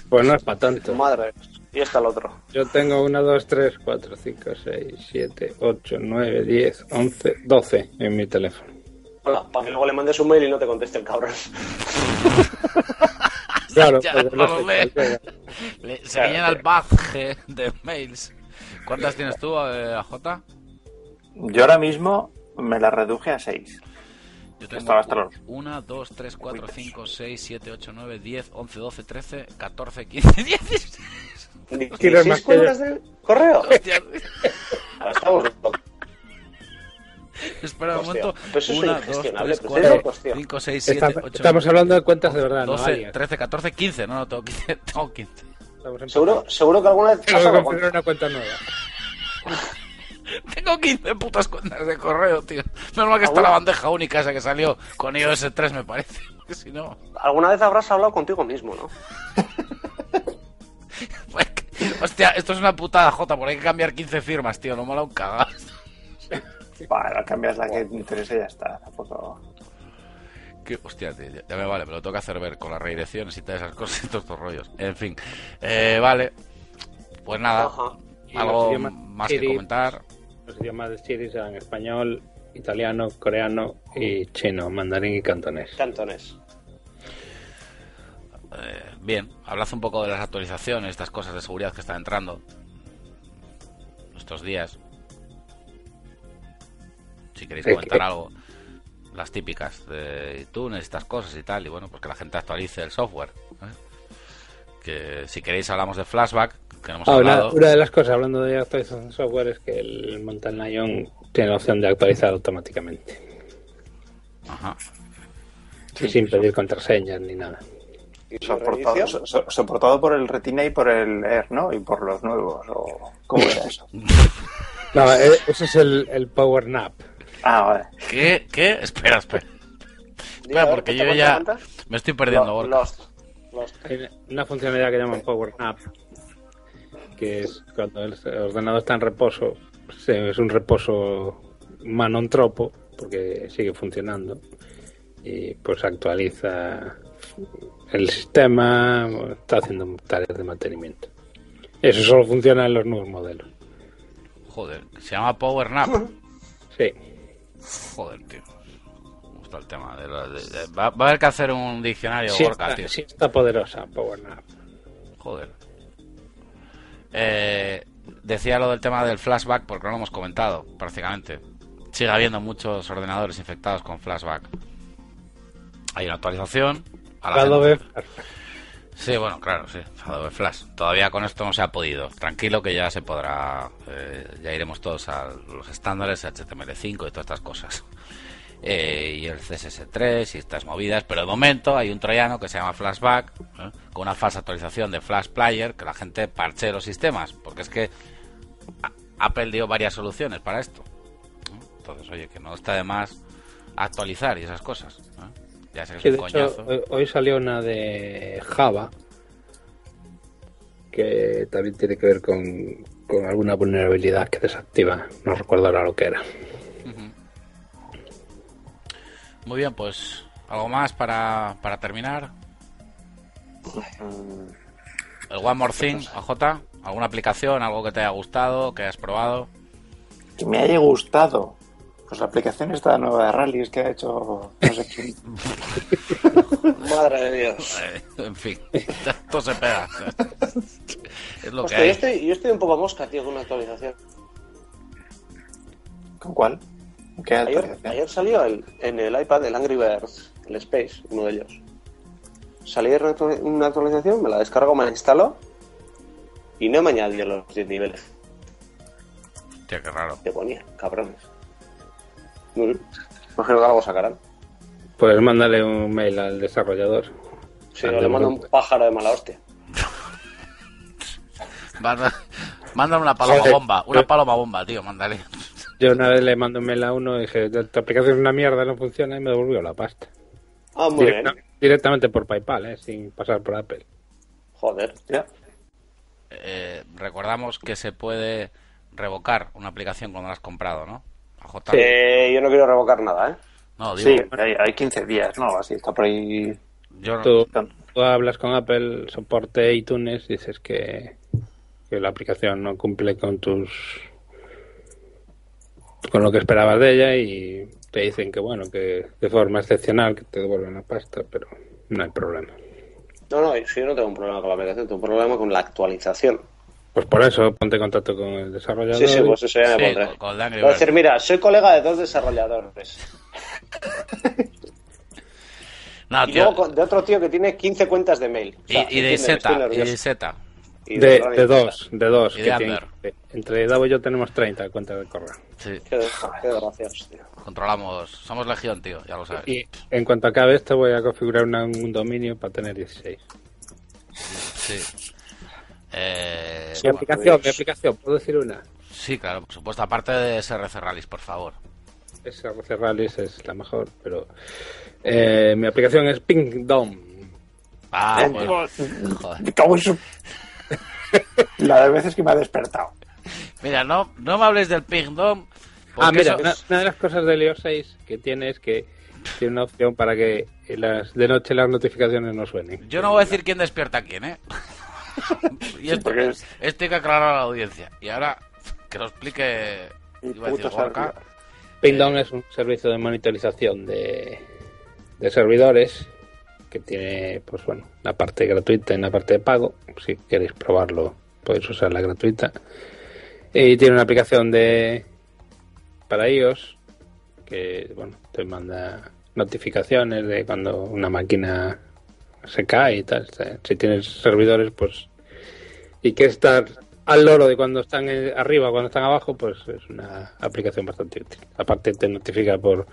no. Pues no es para tanto. Madre. Y está el otro. Yo tengo 1, 2, 3, 4, 5, 6, 7, 8, 9, 10, 11, 12 en mi teléfono. Hola, para que luego le mandes un mail y no te conteste el cabrón. Claro, Ya, pues no no. Le- Se me llena el badge de mails. ¿Cuántas tienes tú, eh, J? Yo ahora mismo me la reduje a 6. Yo tengo Estaba hasta los- 1, 2, 3, 4, 5, 6, 7, 8, 9, 10, 11, 12, 13, 14, 15, 16. Tienes más ¿16 que cuentas de correo? Hostia, Ahora estamos locos. espera un Hostia, momento. pero eso es 1, 2, ingestionable, 3, pero 4, serio, hostia. 5, 6, 7, Está- 8, estamos hablando de cuentas de verdad, no 12, alias. 13, 14, 15. No, no, tengo 15. Tengo 15. Estamos en- Seguro, seguro que alguna vez Tengo que con... una cuenta nueva. Tengo 15 putas cuentas de correo, tío. Menos mal que está la bandeja única esa que salió con iOS 3, me parece. Porque si no. Alguna vez habrás hablado contigo mismo, ¿no? pues que- hostia, esto es una putada, Jota. Por hay que cambiar 15 firmas, tío. No mola un cagado. Bueno, cambias la que te interese y ya está. Tampoco. Que, hostia, tío, ya, ya me vale, me lo tengo que hacer ver con las redirecciones y todas esas cosas y todos estos rollos. En fin, eh, vale. Pues nada, Ajá. Algo más que comentar. Los idiomas de Siri serán español, italiano, coreano y chino, mandarín y cantonés. Cantones. Eh, bien, hablad un poco de las actualizaciones, estas cosas de seguridad que están entrando estos días. Si queréis comentar algo, las típicas de iTunes, estas cosas y tal, y bueno, pues que la gente actualice el software. ¿eh? Que si queréis hablamos de flashback, que no hemos Ah, una, hablado. una de las cosas, hablando de actualización de software, es que el Mountain Lion tiene la opción de actualizar automáticamente. Ajá. sin pedir contraseñas ni nada. ¿Y su Soportado, so- por el Retina y por el Air, ¿no? Y por los nuevos. O... ¿Cómo era eso? No, e- ese es el, el Power Nap. Ah, vale. ¿Qué? ¿Qué? Espera, espera. Diga, a ver, porque yo ya me estoy perdiendo, Lo- Gorka. Lost. Lost. Hay una funcionalidad que llaman Power Nap, que es cuando el ordenador está en reposo, es un reposo manontropo, porque sigue funcionando, y pues actualiza el sistema, está haciendo tareas de mantenimiento. Eso solo funciona en los nuevos modelos. Joder, se llama Power Nap. Sí. Joder, tío. Me gusta el tema. de la- de- de- va, va a haber que hacer un diccionario, Sí Gorka, está, tío. sí está poderosa Power Nap. Joder. Eh, decía lo del tema del flashback porque no lo hemos comentado, prácticamente. Sigue habiendo muchos ordenadores infectados con flashback. Hay una actualización. a la Adobe Sí, bueno, claro, sí. Adobe Flash. Todavía con esto no se ha podido. Tranquilo que ya se podrá. eh, ya iremos todos a los estándares HTML5 y todas estas cosas. Eh, y el CSS3 y estas movidas. Pero de momento hay un troyano que se llama Flashback. ¿eh? Con una falsa actualización de Flash Player. Que la gente parche los sistemas. Porque es que Apple dio varias soluciones para esto. Entonces, oye, que no está de más actualizar y esas cosas. Ya sé que Sí, es de un hecho, coñazo. hoy- hoy salió una de Java que también tiene que ver con, con alguna vulnerabilidad que desactiva. No recuerdo ahora lo que era. Muy bien, pues algo más para, para terminar. El One More Thing, AJ, ¿alguna aplicación, algo que te haya gustado, que hayas probado? Que me haya gustado. Pues la aplicación esta nueva de rallies que ha hecho no sé quién. Madre de Dios. Eh, en fin, esto se pega. Es lo que yo estoy, yo estoy un poco mosca, tío, con una actualización. ¿Con cuál? ¿Qué Ayer, salió el- en el iPad el Angry Birds, el Space, uno de ellos. Salió una actu- una actualización, me la descargo, me la instalo y no me añadió los 10 niveles Hostia, qué raro. que ponía, cabrones. Mm. Imagino que algo sacarán. Pues mándale un mail al desarrollador. Si Al no, le mando un pájaro de mala hostia. Manda- Mándale una paloma bomba, una paloma bomba, tío, mándale. Yo una vez le mandé un mail a uno y dije, tu aplicación es una mierda, no funciona, y me devolvió la pasta. Ah, muy Directa- bien. directamente por PayPal, ¿eh? sin pasar por Apple. Joder. Ya. Eh, recordamos que se puede revocar una aplicación cuando la has comprado, ¿no? AJ. Eh, yo no quiero revocar nada, ¿eh? No, digo, Sí, hay, hay 15 días, ¿no? Así está por ahí. yo no- Tú, tú hablas con Apple, soporte iTunes, dices que, que la aplicación no cumple con tus con lo que esperabas de ella y te dicen que bueno, que de forma excepcional que te devuelven la pasta, pero no hay problema. No, no, si yo no tengo un problema con la aplicación, tengo un problema con la actualización. Pues por eso ponte en contacto con el desarrollador. Sí, sí, pues eso ya me Sí, pondré. con- con Dani Voy a decir, mira, soy colega de dos desarrolladores. No, Y tío, luego de otro tío que tiene 15 cuentas de mail. O y, sea, y de Z, y de Z. Y de, de dos, de dos. Y de que tienen- Amber. entre Davo y yo tenemos 30 cuentas de correo. Sí, Qué, qué desgraciados, tío. controlamos. Somos legión, tío, ya lo sabes. Y en cuanto acabe esto voy a configurar una- un dominio para tener 16. Sí. Eh, Mi aplicación, mi aplicación, ¿puedo decir una? sí, claro, por supuesto. Aparte de SRC Rallys, por favor. SRC Rallies es la mejor, pero eh, mi aplicación es Pingdom. Ah, Eh, bueno. pues, Joder. me cago en su- La de veces que me ha despertado. Mira, no, no me hables del Pingdom. Ah, mira, eso- una, una de las cosas del iOS 6 que tiene es que tiene una opción para que las, de noche las notificaciones no suenen. Yo no voy a decir quién despierta a quién, ¿eh? y esto, es- esto hay que aclarar a la audiencia. Y ahora, que lo explique. Iba a decir. Pingdom es un servicio de monitorización de, de servidores que tiene, pues bueno, la parte gratuita y la parte de pago. Si queréis probarlo, podéis usar la gratuita. Y tiene una aplicación de para iOS que, bueno, te manda notificaciones de cuando una máquina se cae y tal. Si tienes servidores, pues y que estar al loro de cuando están eh, arriba cuando están abajo, pues es una aplicación bastante útil. Aparte te notifica por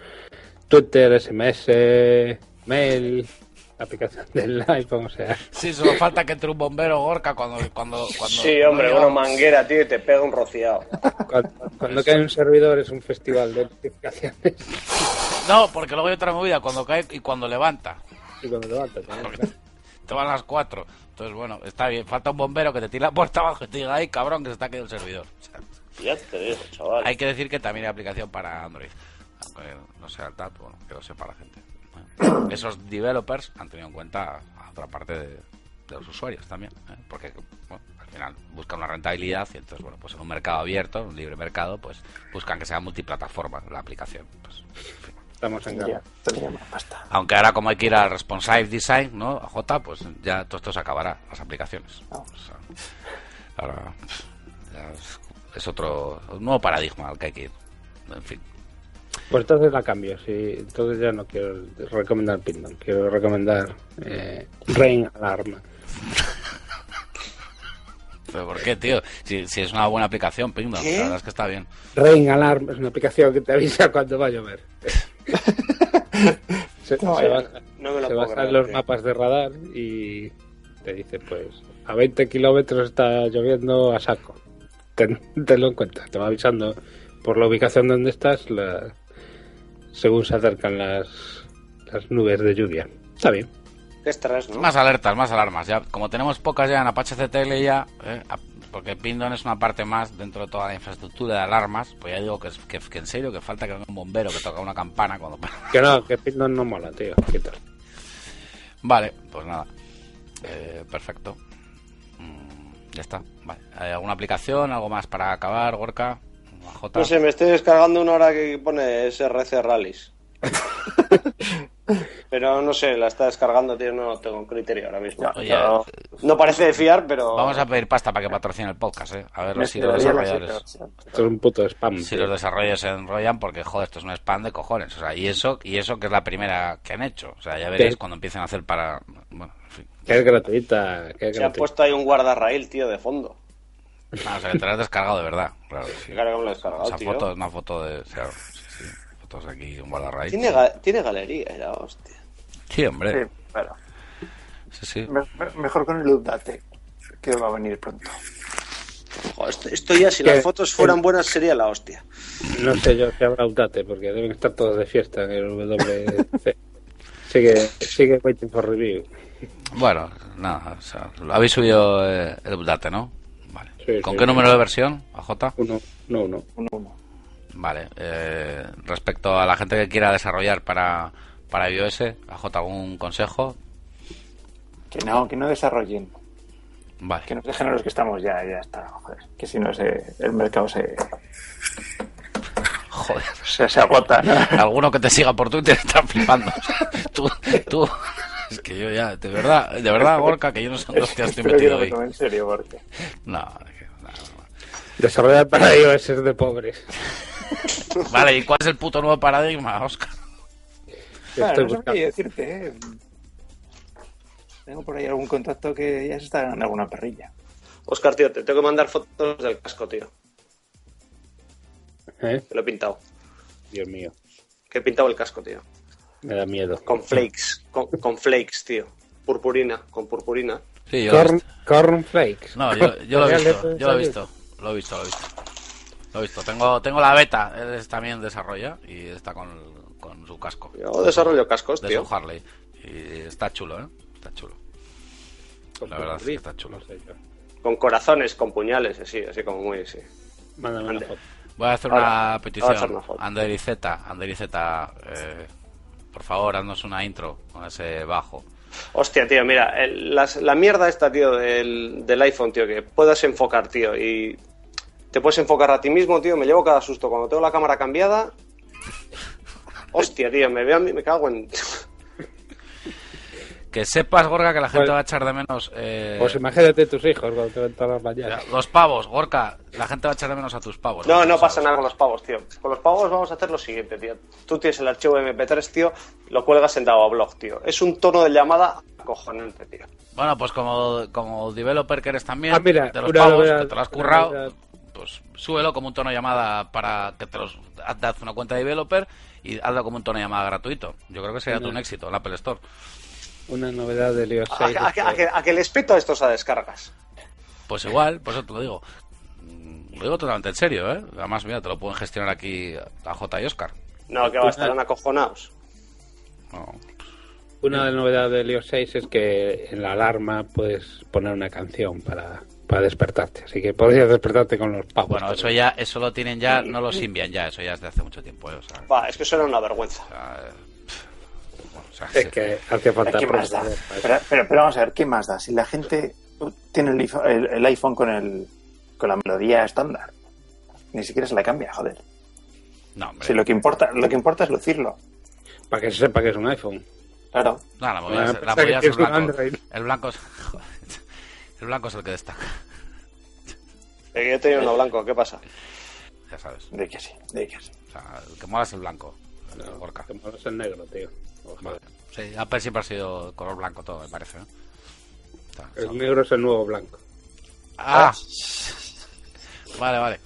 Twitter, SMS, mail, aplicación del iPhone, o sea, Sí, solo falta que entre un bombero Gorka cuando. cuando, cuando Sí, hombre, no una manguera, tío, y te pega un rociado. cuando, cuando cae un servidor es un festival de notificaciones No, porque luego hay otra movida cuando cae y cuando levanta. y cuando levanta también, te van las cuatro. Entonces, bueno, está bien. Falta un bombero que te tire la puerta abajo y te diga, ay, cabrón, que se está quedando el servidor. O sea, Ya te digo, chaval. hay que decir que también hay aplicación para Android. Aunque no sea el TAP, bueno, que lo sepa la gente. Esos developers han tenido en cuenta a otra parte de, de los usuarios también. ¿eh? Porque, bueno, al final buscan una rentabilidad y entonces, bueno, pues en un mercado abierto, un libre mercado, pues buscan que sea multiplataforma la aplicación. Pues, en fin. estamos en Ya, pasta. Aunque ahora como hay que ir al responsive design, ¿no? A J, pues ya todo esto se acabará, las aplicaciones. Ah. O sea, ahora ya es, es otro un nuevo paradigma al que hay que ir. En fin. Pues entonces la cambio, sí. Entonces ya no quiero recomendar Pindon, quiero recomendar eh, Rain Alarm. ¿Pero por qué, tío? Si, si es una buena aplicación, Pingdom, la verdad es que está bien. Rain Alarm es una aplicación que te avisa cuando va a llover. se, No, se ya. basa, No me lo se puedo basa creer, en los tío. mapas de radar y te dice, pues, a 20 kilómetros está lloviendo a saco. Ten- tenlo en cuenta, te va avisando por la ubicación donde estás la- según se acercan las, las nubes de lluvia. Está bien. Qué ¿no? Más alertas, más alarmas. Ya, como tenemos pocas ya en Apache CTL ya, ¿eh? Porque Pindon es una parte más dentro de toda la infraestructura de alarmas, pues ya digo que, es- que, que en serio que falta que venga un bombero que toca una campana cuando... Que no, que Pindon no mola, tío. Quita. Vale, pues nada. Eh, perfecto. Mm, ya está. Vale. ¿Hay alguna aplicación? ¿Algo más para acabar, Gorka? J. No sé, me estoy descargando una hora que pone SRC Rallies. Pero no sé, la está descargando, tío, no tengo criterio ahora mismo. Ya, Oye, ya. No parece de fiar, pero... Vamos a pedir pasta para que patrocine el podcast, ¿eh? A ver Me si los desarrolladores... Esto es un puto spam. Si tío. los desarrolladores se enrollan, porque joder, esto es un spam de cojones. O sea, y eso, y eso que es la primera que han hecho. O sea, ya veréis cuando empiecen a hacer para. Bueno, en fin. Que es gratuita. Que es Se ha puesto ahí un guardarraíl, tío, de fondo. Ah, o sea, que te lo has descargado de verdad. Claro, sí. Claro que me lo he descargado, Esa tío. foto es una foto de. Claro, sí, sí. Fotos aquí, un guardarraíz. Tiene, ga- tiene galería, ya, hostia. Sí, hombre. Sí. Sí, sí. Me- me- mejor con el update, que va a venir pronto. Joder, esto, esto ya, si las fotos fueran buenas, sería la hostia. No sé yo si habrá Udate, porque deben estar todos de fiesta en el WC. sigue, sigue waiting for review. Bueno, nada. O sea, lo habéis subido eh, el update, ¿no? Sí, ¿Con sí, qué sí. número de versión, AJ? Uno, no, uno. Uno, uno. Vale. Eh, respecto a la gente que quiera desarrollar para, para iOS, AJ, ¿algún consejo? Que no, que no desarrollen. Vale. Que nos dejen a los que estamos ya, ya está. Joder. Que si no, se, el mercado se, Joder. se, se agota. Alguno que te siga por Twitter está flipando. Tú, tú, es que yo ya, de verdad, de verdad, Gorka, que yo no sé dónde hostias estoy metido tome en serio, porque... No, no, no. Desarrollar para iOS es de pobres. Vale, ¿y cuál es el puto nuevo paradigma, Oscar? Claro, Estoy no sabría decirte, ¿eh? Tengo por ahí algún contacto que ya se está ganando alguna perrilla. Oscar, tío, te tengo que mandar fotos del casco, tío. ¿Eh? Que lo he pintado. Dios mío, Que he pintado el casco, tío. Me da miedo. Con flakes. Con, con flakes, tío. Purpurina. Con purpurina. Sí, yo lo he Corn, visto. cornflakes. No, yo, yo lo he visto, yo lo he visto, lo he visto, lo he visto. Lo he visto. Tengo, tengo la beta, él es- también desarrolla y está con, con su casco. Yo desarrollo cascos, de tío. su Harley. Y está chulo, ¿eh? Está chulo. La verdad es que está chulo. No sé yo. Con corazones, con puñales, así, así como muy, sí. Mándame una foto. Voy a hacer Ahora, una petición. Ander y Z, Ander y Z, eh, por favor, haznos una intro con ese bajo. Hostia, tío, mira, la mierda esta, tío, del, del iPhone, tío, que puedas enfocar, tío, y te puedes enfocar a ti mismo, tío, me llevo cada susto cuando tengo la cámara cambiada. Hostia, tío, me veo a mí, me cago en... Que sepas, Gorka, que la gente Pues- va a echar de menos. eh, Pues imagínate tus hijos cuando te ven todas las mañanas. los pavos, Gorka. La gente va a echar de menos a tus pavos. No, no pasa nada con los pavos, tío. Con los pavos vamos a hacer lo siguiente, tío. Tú tienes el archivo MP3, tío, lo cuelgas en Blog, tío. Es un tono de llamada acojonante, tío. Bueno, pues como, como developer que eres también, Ah, mira, de los pavos, novedad- que te lo has currado, pues súbelo como un tono de llamada para que te los haz una cuenta de developer y hazlo como un tono de llamada gratuito. Yo creo que sería todo un éxito, el Apple Store. Una novedad del iOS A, 6. a- a que- a que, a que les peto a estos a descargas. Pues igual, por eso te lo digo. Lo digo totalmente en serio, ¿eh? Además, mira, te lo pueden gestionar aquí a J y Oscar. No, que va, estarán acojonados. No. Una de las novedades del iOS 6 es que en la alarma puedes poner una canción para, para despertarte. Así que podrías despertarte con los pavos. Bueno, eso ya, eso lo tienen ya, no lo envían ya, eso ya es de hace mucho tiempo, ¿eh? O sea, Va, es que eso era una vergüenza. o sea, sea, Es que hace falta ¿Qué más da? Pero, pero, pero vamos a ver, ¿qué más da? Si la gente tiene el iPhone, el- el iPhone con, el, con la melodía estándar, ni siquiera se la cambia, joder. No, hombre. Si lo que importa, lo que importa es lucirlo. Para que se sepa que es un iPhone. Claro. No, la movida Ah, la movida es el blanco. Android. El blanco es... joder, el blanco es el que destaca, que yo tenía uno blanco, ¿qué pasa? ya sabes. De que sí, de que sí. O sea, el que mola es el blanco, Gorka. Mola es el negro, tío. Ojalá. Vale. Sí, Apple siempre ha sido color blanco todo, me parece. ¿eh? El son- negro es el nuevo blanco. Ah, vale, vale.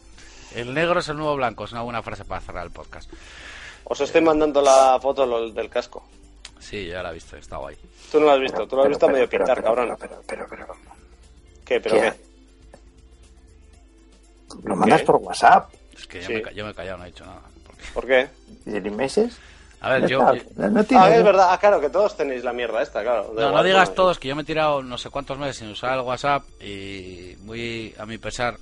El negro es el nuevo blanco, es una buena frase para cerrar el podcast. Os estoy mandando la foto lo- del casco. Sí, ya la he visto, está guay. Tú no lo has visto, tú lo has Pero, visto pero, medio pero, pintar, pero, cabrón. Pero, pero, pero, pero, ¿Qué? ¿Pero ¿Qué? qué? Lo mandas ¿Qué? por WhatsApp Es que yo, me, yo me he callado, no he dicho nada. ¿Por qué? y en meses. A ver, yo... no, no tiene- Ah, es verdad, ah, claro, que todos tenéis la mierda esta, claro. No, no digas bueno. todos que yo me he tirado no sé cuántos meses sin usar el WhatsApp y muy a mi pesar.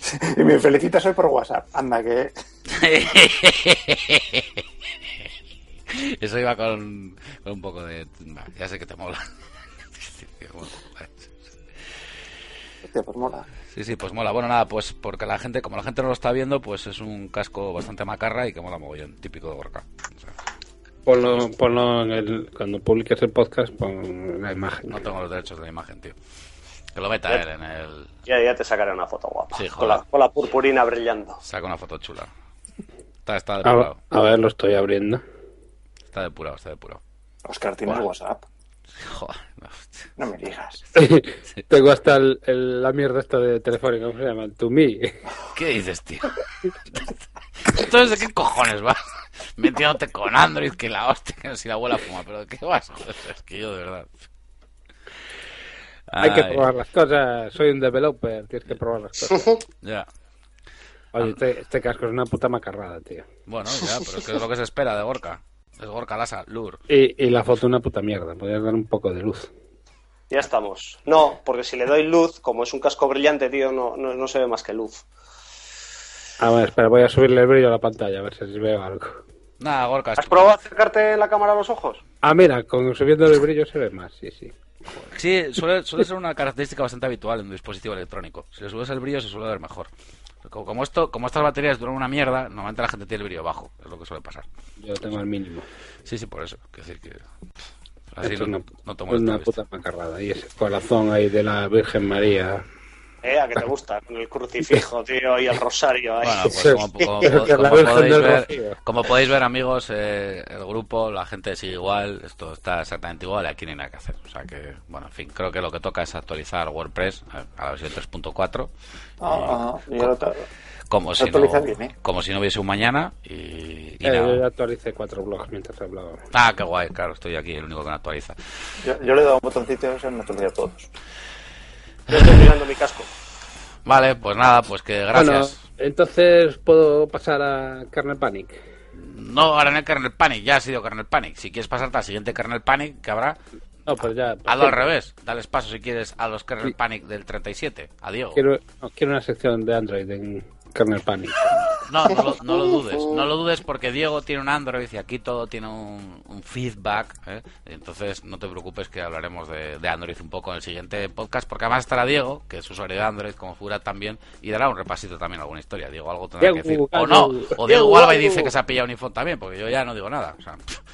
Y me felicitas hoy por WhatsApp. Anda, que. Eso iba con, con un poco de... ya sé que te mola. Vale. Hostia, pues mola. Sí, sí, pues mola. Bueno, nada, pues porque la gente, como la gente no lo está viendo, pues es un casco bastante macarra y que mola mogollón, típico de Gorka. O sea, Ponlo, ponlo en el, cuando publiques el podcast, pon la imagen. no tengo los derechos de la imagen, tío. Que lo meta él en el... Ya, ya te sacaré una foto guapa. Sí, con, la, con la purpurina brillando. Saca una foto chula. Está, está A, depurado. a ver, lo estoy abriendo. Está depurado, está depurado. Oscar, ¿tienes Buah. WhatsApp? Joder, no, me digas. Tengo hasta el- el- la mierda esta de telefónica, ¿cómo se llama? El To Me. ¿Qué dices, tío? Entonces, ¿de qué cojones vas? Metiéndote con Android, que la hostia, que si la abuela fuma, pero ¿de qué vas? Es que yo de verdad. Hay que probar las cosas. Soy un developer, tienes que probar las cosas. Ya. Oye, este, este casco es una puta macarrada, tío. Bueno, ya, pero es que es lo que se espera de Gorka. Es Gorka Lasa, Lur. Y, y la foto una puta mierda. Podrías dar un poco de luz. Ya estamos. No, porque si le doy luz, como es un casco brillante, tío, no, no, no se ve más que luz. A ver, espera, voy a subirle el brillo a la pantalla a ver si veo algo. Nada, Gorka. ¿Has probado acercarte la cámara a los ojos? Ah, mira, con subiendo el brillo se ve más, sí, sí. Sí, suele, suele ser una característica bastante habitual en un dispositivo electrónico. Si le subes el brillo se suele ver mejor. Como, esto, como estas baterías duran una mierda, normalmente la gente tiene el brillo bajo, es lo que suele pasar. Yo lo tengo al mínimo. Sí, sí, por eso. Quiero decir que. Así Esto no, es una, no es molesta una puta macarrada. Y ese corazón ahí de la Virgen María. Eh, a que te gusta, con el crucifijo, tío, y el rosario. Bueno, pues como, podéis ver, Rocío. como podéis ver, amigos, eh, el grupo, la gente sigue igual, esto está exactamente igual y aquí no hay nada que hacer. O sea que, bueno, en fin, creo que lo que toca es actualizar WordPress a a la versión 3.4, Ah, ah, como, si no, bien, ¿eh? como si no hubiese un mañana y, y Eh, nada. yo actualicé cuatro blogs mientras hablaba. Ah, qué guay, claro, estoy aquí el único que no actualiza. yo, yo le he dado un botoncito y actualiza a todos. Yo estoy mirando mi casco. Vale, pues nada, pues que gracias. Bueno, entonces puedo pasar a Kernel Panic. No, ahora en el Kernel Panic, ya ha sido Kernel Panic. Si quieres pasarte al siguiente Kernel Panic que habrá, No, pues ya. hazlo al revés. Dales paso si quieres a los Kernel Panic del 37. A Diego. Quiero, no, quiero una sección de Android en Kernel Panic. No, no lo, no lo dudes. No lo dudes porque Diego tiene un Android y aquí todo tiene un, un feedback. ¿eh? Entonces no te preocupes que hablaremos de, de Android un poco en el siguiente podcast. Porque además estará Diego, que es usuario de Android como figura también, y dará un repasito también a alguna historia. Diego algo tendrá que decir. O no. O Diego Diego, Alba y dice que se ha pillado un iPhone también, porque yo ya no digo nada. O sea, pff.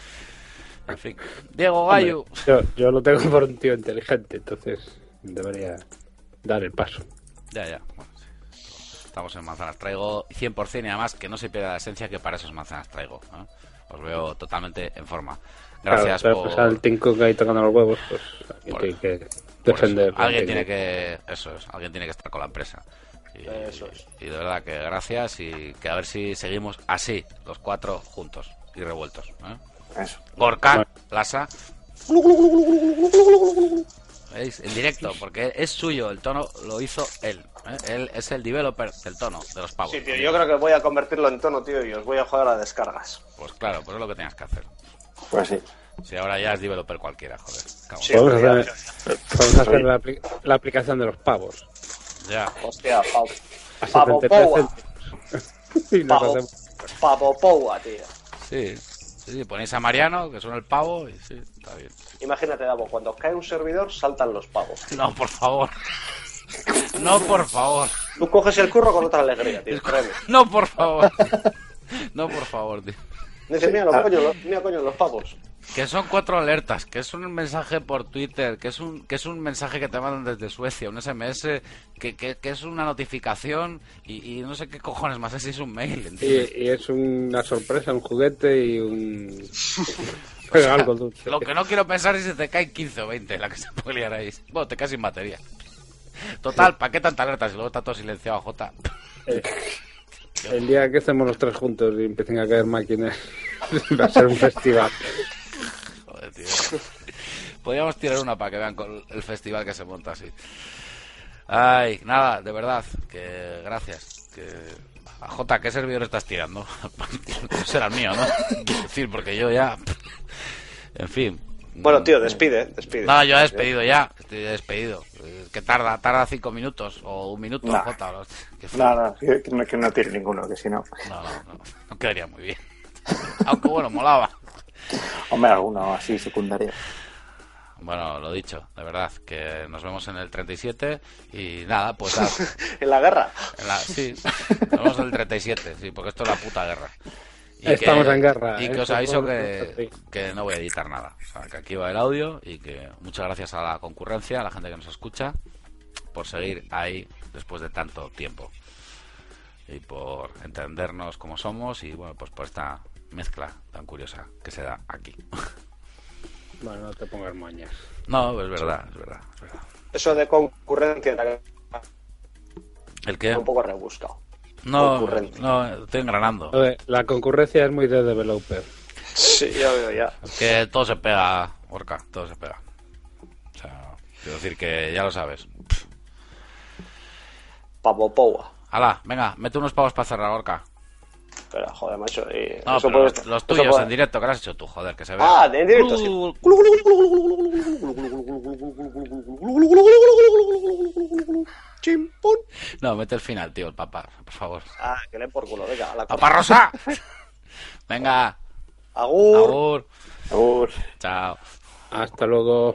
En fin. Diego Gallo. Yo, yo lo tengo por un tío inteligente, entonces debería dar el paso. Ya, ya. Bueno. Estamos en manzanas traigo 100% y además que no se pierda la esencia que para esos manzanas traigo. ¿eh? Os veo totalmente en forma. Gracias Claro, por... pues al Cook ahí tocando los huevos, pues Por tiene que eso. defender. Alguien tiene que... Eso es, alguien tiene que estar con la empresa. Y, Eso es. y de verdad que gracias y que a ver si seguimos así, los cuatro juntos y revueltos. ¿eh? Eso. Gorka, Bueno. Lasa. ¿Veis? En directo, porque es suyo, el tono lo hizo él. ¿Eh? Él es el developer del tono, de los pavos. Sí, tío, yo creo que voy a convertirlo en tono, tío, y os voy a joder a descargas. Pues claro, pues es lo que tenías que hacer. Pues sí. Si ahora ya es developer cualquiera, joder. Sí. Podemos hacer, podemos hacer la, apli- la aplicación de los pavos. Ya. Hostia, pavo. A Pavo 73 Powa. céntimos. Y nos Pavo, hacemos- pavo Powa, tío. Sí. Sí, sí, ponéis a Mariano, que son el pavo, y sí, está bien. Imagínate, Davo, cuando cae un servidor, saltan los pavos. No, por favor. No, por favor. Tú coges el curro con otra alegría, tío, créeme. No, por favor. No, por favor, tío. Dice, mira, los coño, los- mira, coño, los pavos. Que son cuatro alertas, que es un mensaje por Twitter, que es un, que es un mensaje que te mandan desde Suecia, un SMS, que, que, que es una notificación y, y no sé qué cojones más es, si es un mail. ¿entiendes? Y, y es una sorpresa, un juguete y un. algo dulce. Lo que no quiero pensar es si te caen 15 o 20 la que se puede liar ahí. Bueno, te caes sin batería. Total, ¿para qué tanta alerta si luego está todo silenciado, J? El día que estemos los tres juntos y empiecen a caer máquinas, va a ser un festival. Joder, tío. Podríamos tirar una para que vean con el festival que se monta así. Ay, nada, de verdad, que gracias. Que... A J, ¿qué servidor estás tirando? Será el mío, ¿no? Quiero decir, porque yo ya... En fin. Bueno, tío, despide, despide. No, yo he despedido ya, estoy despedido. Eh, Que tarda, tarda cinco minutos o un minuto, Nah. Jota. o- que- No, no, que no, que no tiene ninguno, que si no. No, no, no, no quedaría muy bien. Aunque bueno, molaba. Hombre, alguno así secundario. Bueno, lo dicho, de verdad, que nos vemos en el 37 y nada, pues nada, En la guerra. en la- sí, nos vemos en el 37, sí, porque esto es la puta guerra. Y Estamos en guerra, Y ¿eh? que os aviso que, que no voy a editar nada. O sea, que aquí va el audio y que muchas gracias a la concurrencia, a la gente que nos escucha, por seguir ahí después de tanto tiempo. Y por entendernos como somos y bueno, pues por esta mezcla tan curiosa que se da aquí. Bueno, no te pongas moñas. No, es verdad, es verdad, es verdad. Eso de concurrencia ¿El qué? un poco rebuscado. No, concurrente. no, estoy engranando. La concurrencia es muy de developer. Sí, ya veo, ya. Es que todo se pega, Orca, todo se pega. O sea, quiero decir que ya lo sabes. Pavo Powa. Hala, venga, mete unos pavos para cerrar, Orca. Pero, joder, macho. y No, eso pero puede- los, los eso tuyos puede- en directo, que lo has hecho tú, joder, que se ve. Ah, en directo, sí. No, mete el final, tío, el papá, por favor. Ah, que le por culo, venga, a la ¡Papá Rosa! Venga, Agur. agur. Agur. Chao. Hasta luego.